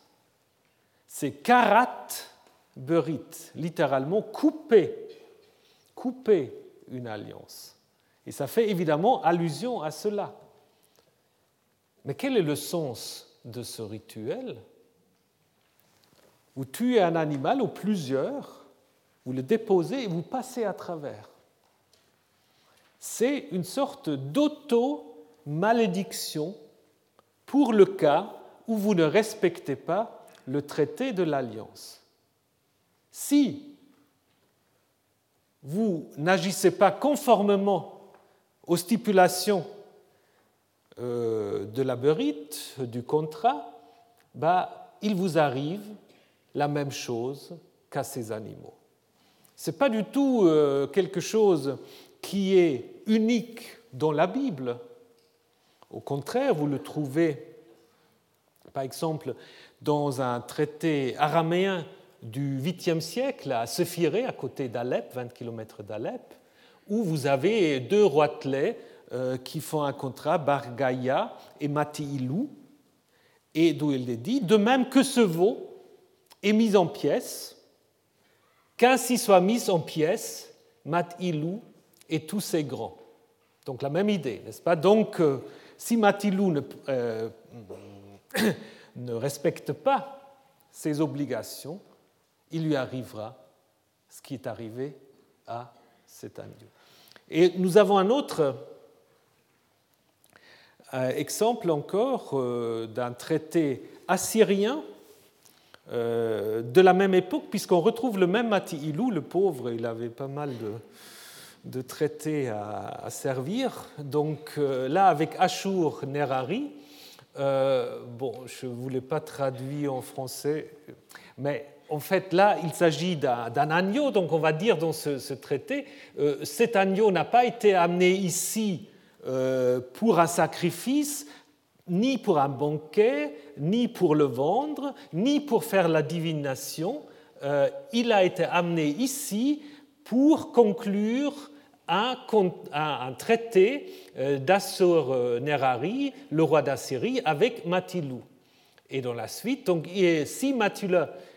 c'est karat berit, littéralement couper, couper une alliance. Et ça fait évidemment allusion à cela. Mais quel est le sens de ce rituel Vous tuez un animal ou plusieurs vous le déposez et vous passez à travers. C'est une sorte d'auto-malédiction pour le cas où vous ne respectez pas le traité de l'alliance. Si vous n'agissez pas conformément aux stipulations euh, de la berite, du contrat, bah, il vous arrive la même chose qu'à ces animaux. Ce n'est pas du tout euh, quelque chose qui est unique dans la Bible. Au contraire, vous le trouvez, par exemple, dans un traité araméen du 8e siècle à Sephiré, à côté d'Alep, 20 km d'Alep, où vous avez deux roitelets euh, qui font un contrat, Bargaïa et Matiilou, et d'où il est dit, de même que ce veau est mis en pièces, qu'ainsi soit mis en pièces Matilou et tous ses grands. Donc la même idée, n'est-ce pas? Donc euh, si Matilou ne, euh, ne respecte pas ses obligations, il lui arrivera ce qui est arrivé à cet agneau. Et nous avons un autre euh, exemple encore euh, d'un traité assyrien euh, de la même époque, puisqu'on retrouve le même Mati-Ilou, le pauvre, il avait pas mal de, traités à, servir. Donc là, avec Ashur Nerari, bon, je ne voulais pas traduire en français, mais en fait, là, il s'agit d'un agneau, donc on va dire dans ce, traité, cet agneau n'a pas été amené ici euh, pour un sacrifice, ni pour un banquet, ni pour le vendre, ni pour faire la divination. Euh, il a été amené ici pour conclure un, traité euh, d'Assur Nerari, le roi d'Assyrie, avec Matilou. Et dans la suite, donc, si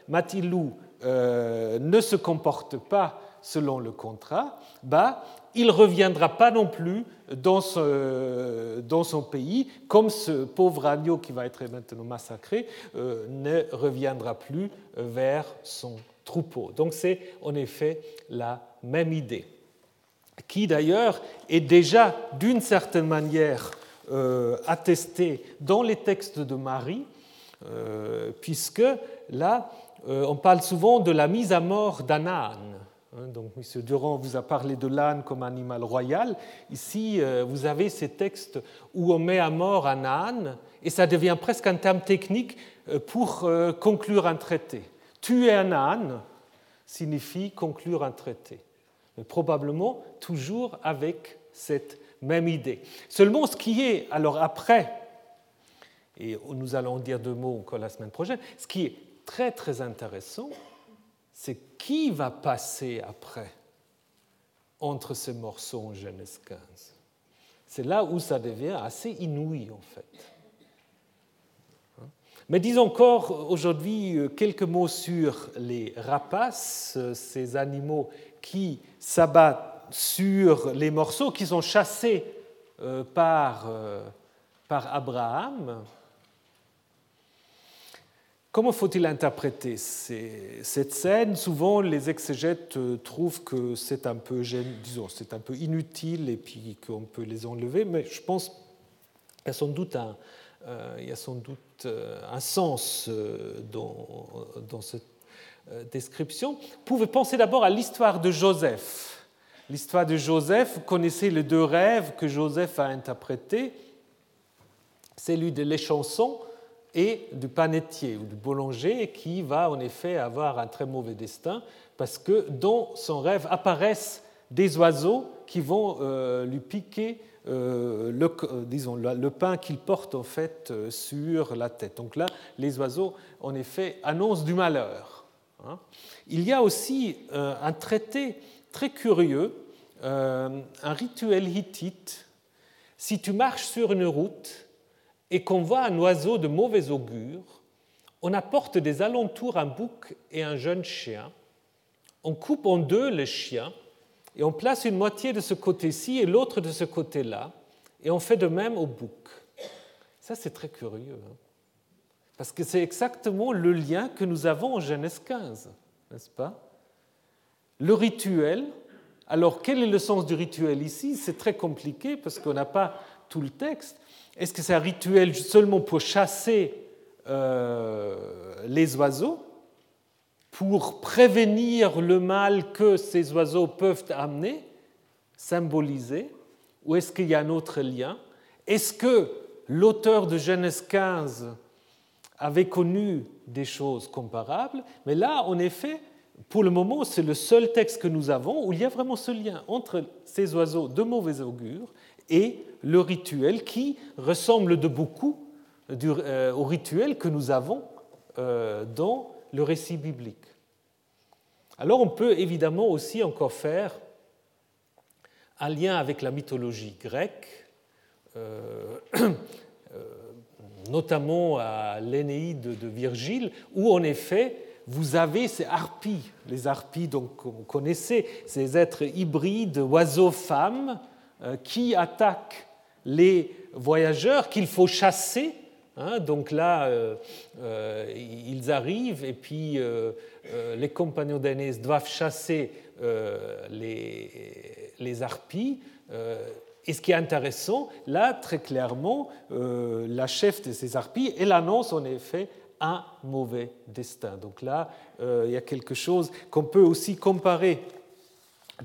Matilou ne se comporte pas selon le contrat, bah, il ne reviendra pas non plus dans, son pays, comme ce pauvre agneau qui va être maintenant massacré euh, ne reviendra plus vers son troupeau. Donc c'est en effet la même idée, qui d'ailleurs est déjà d'une certaine manière euh, attestée dans les textes de Marie, euh, puisque là, on parle souvent de la mise à mort d'un âne. Hein, donc, M. Durand vous a parlé de l'âne comme animal royal. Ici, euh, vous avez ces textes où on met à mort un âne, et ça devient presque un terme technique euh, pour euh, conclure un traité. Tuer un âne signifie conclure un traité, mais probablement toujours avec cette même idée. Seulement, ce qui est, alors après, et nous allons dire deux mots encore la semaine prochaine, ce qui est très très intéressant, c'est qui va passer après entre ces morceaux en Genèse 15. C'est là où ça devient assez inouï en fait. Mais disons encore aujourd'hui euh, quelques mots sur les rapaces, euh, ces animaux qui s'abattent sur les morceaux, qui sont chassés euh, par, par Abraham. Comment faut-il interpréter cette scène? Souvent, les exégètes euh, trouvent que c'est un peu, disons, c'est un peu inutile et puis qu'on peut les enlever, mais je pense qu'il y a sans doute un, euh, il y a sans doute euh, un sens dans, dans cette description. Vous pouvez penser d'abord à l'histoire de Joseph. L'histoire de Joseph, vous connaissez les deux rêves que Joseph a interprétés, celui de l'échanson et du panetier ou du boulanger qui va en effet avoir un très mauvais destin parce que dans son rêve apparaissent des oiseaux qui vont euh, lui piquer euh, le, euh, disons, le pain qu'il porte en fait sur la tête. Donc là, les oiseaux, en effet, annoncent du malheur. Hein. Il y a aussi un traité très curieux, un rituel hittite. Si tu marches sur une route, et qu'on voit un oiseau de mauvais augure, on apporte des alentours un bouc et un jeune chien, on coupe en deux le chien et on place une moitié de ce côté-ci et l'autre de ce côté-là, et on fait de même au bouc. Ça, c'est très curieux, hein. parce que c'est exactement le lien que nous avons en Genèse 15, n'est-ce pas? Le rituel, alors quel est le sens du rituel ici? C'est très compliqué parce qu'on n'a pas tout le texte, est-ce que c'est un rituel seulement pour chasser euh, les oiseaux, pour prévenir le mal que ces oiseaux peuvent amener, symboliser, ou est-ce qu'il y a un autre lien? Est-ce que l'auteur de Genèse 15 avait connu des choses comparables, mais là, en effet, pour le moment, c'est le seul texte que nous avons où il y a vraiment ce lien entre ces oiseaux de mauvais augure et le rituel qui ressemble de beaucoup euh, au rituel que nous avons euh, dans le récit biblique. Alors on peut évidemment aussi encore faire un lien avec la mythologie grecque, euh, notamment à l'Énéide de Virgile, où en effet vous avez ces harpies, les harpies donc vous connaissez, ces êtres hybrides, oiseaux-femmes, qui attaquent les voyageurs qu'il faut chasser. Hein. donc là, euh, euh, ils arrivent et puis les compagnons d'Aînès doivent chasser les, les, harpies. Et ce qui est intéressant, là, très clairement, la chef de ces harpies, elle annonce en effet un mauvais destin. Donc là, il y a quelque chose qu'on peut aussi comparer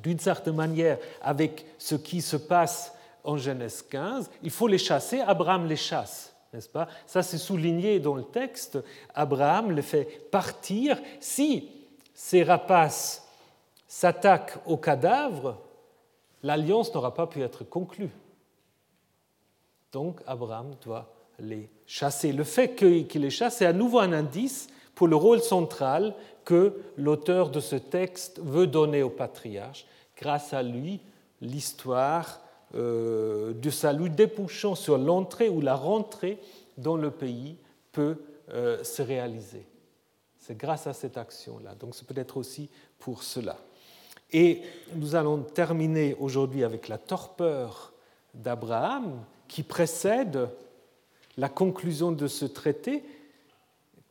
d'une certaine manière avec ce qui se passe en Genèse 15, il faut les chasser, Abraham les chasse, n'est-ce pas? Ça c'est souligné dans le texte, Abraham les fait partir. Si ces rapaces s'attaquent au cadavre, l'alliance n'aura pas pu être conclue. Donc Abraham doit les chasser. Le fait qu'il les chasse est à nouveau un indice pour le rôle central que l'auteur de ce texte veut donner au patriarche. Grâce à lui, l'histoire euh, du salut débouchant sur l'entrée ou la rentrée dans le pays peut euh, se réaliser. C'est grâce à cette action-là. Donc c'est peut-être aussi pour cela. Et nous allons terminer aujourd'hui avec la torpeur d'Abraham qui précède la conclusion de ce traité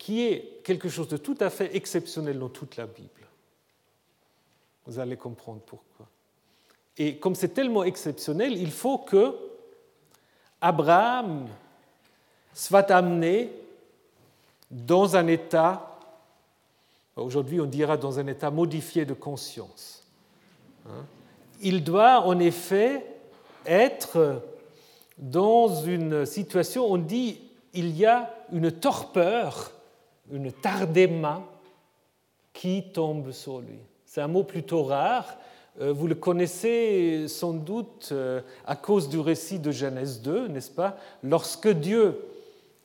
qui est quelque chose de tout à fait exceptionnel dans toute la Bible. Vous allez comprendre pourquoi. Et comme c'est tellement exceptionnel, il faut que Abraham soit amené dans un état, aujourd'hui on dira dans un état modifié de conscience. Hein? Il doit en effet être dans une situation, on dit, il y a une torpeur une tardema qui tombe sur lui. C'est un mot plutôt rare. Euh, vous le connaissez sans doute euh, à cause du récit de Genèse 2, n'est-ce pas? Lorsque Dieu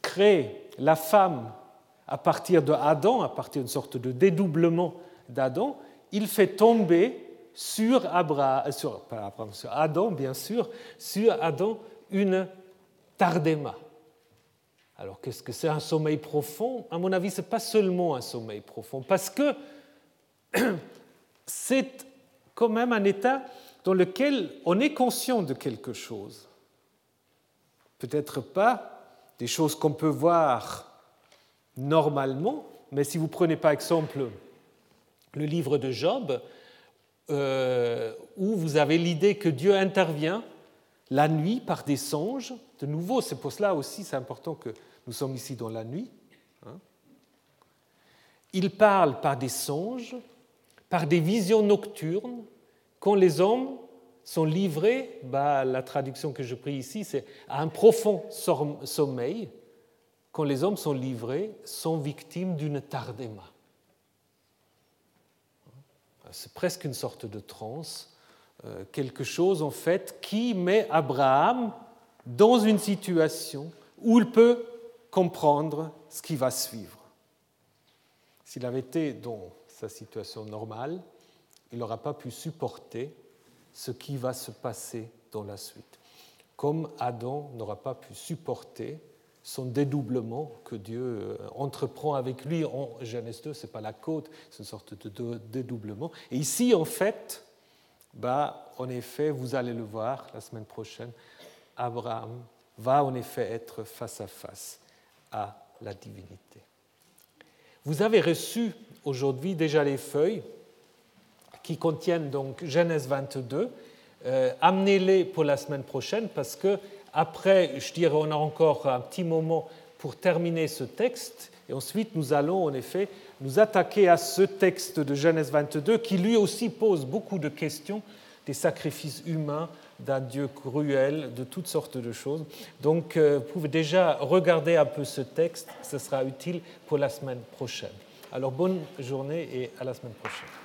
crée la femme à partir de Adam, à partir d'une sorte de dédoublement d'Adam, il fait tomber sur, sur, sur Adam, bien sûr, sur Adam une tardema. Alors qu'est-ce que c'est un sommeil profond? À mon avis, ce n'est pas seulement un sommeil profond, parce que c'est quand même un état dans lequel on est conscient de quelque chose. Peut-être pas des choses qu'on peut voir normalement, mais si vous prenez par exemple le livre de Job, euh, où vous avez l'idée que Dieu intervient la nuit par des songes. De nouveau, c'est pour cela aussi, c'est important que nous sommes ici dans la nuit. Hein. Il parle par des songes, par des visions nocturnes, quand les hommes sont livrés, bah, la traduction que je prie ici, c'est à un profond sommeil, quand les hommes sont livrés, sont victimes d'une tardema. C'est presque une sorte de transe quelque chose en fait qui met Abraham dans une situation où il peut comprendre ce qui va suivre. S'il avait été dans sa situation normale, il n'aurait pas pu supporter ce qui va se passer dans la suite. Comme Adam n'aura pas pu supporter son dédoublement que Dieu euh, entreprend avec lui en Genèse 2, ce n'est pas la côte, c'est une sorte de dédoublement. Et ici, en fait, bah, en effet, vous allez le voir la semaine prochaine, Abraham va en effet être face à face à la divinité. Vous avez reçu aujourd'hui déjà les feuilles qui contiennent donc Genèse 22. Euh, amenez-les pour la semaine prochaine parce que après, je dirais, on a encore un petit moment pour terminer ce texte et ensuite nous allons en effet nous attaquer à ce texte de Genèse 22 qui lui aussi pose beaucoup de questions des sacrifices humains d'un Dieu cruel, de toutes sortes de choses. Donc euh, vous pouvez déjà regarder un peu ce texte, ce sera utile pour la semaine prochaine. Alors bonne journée et à la semaine prochaine.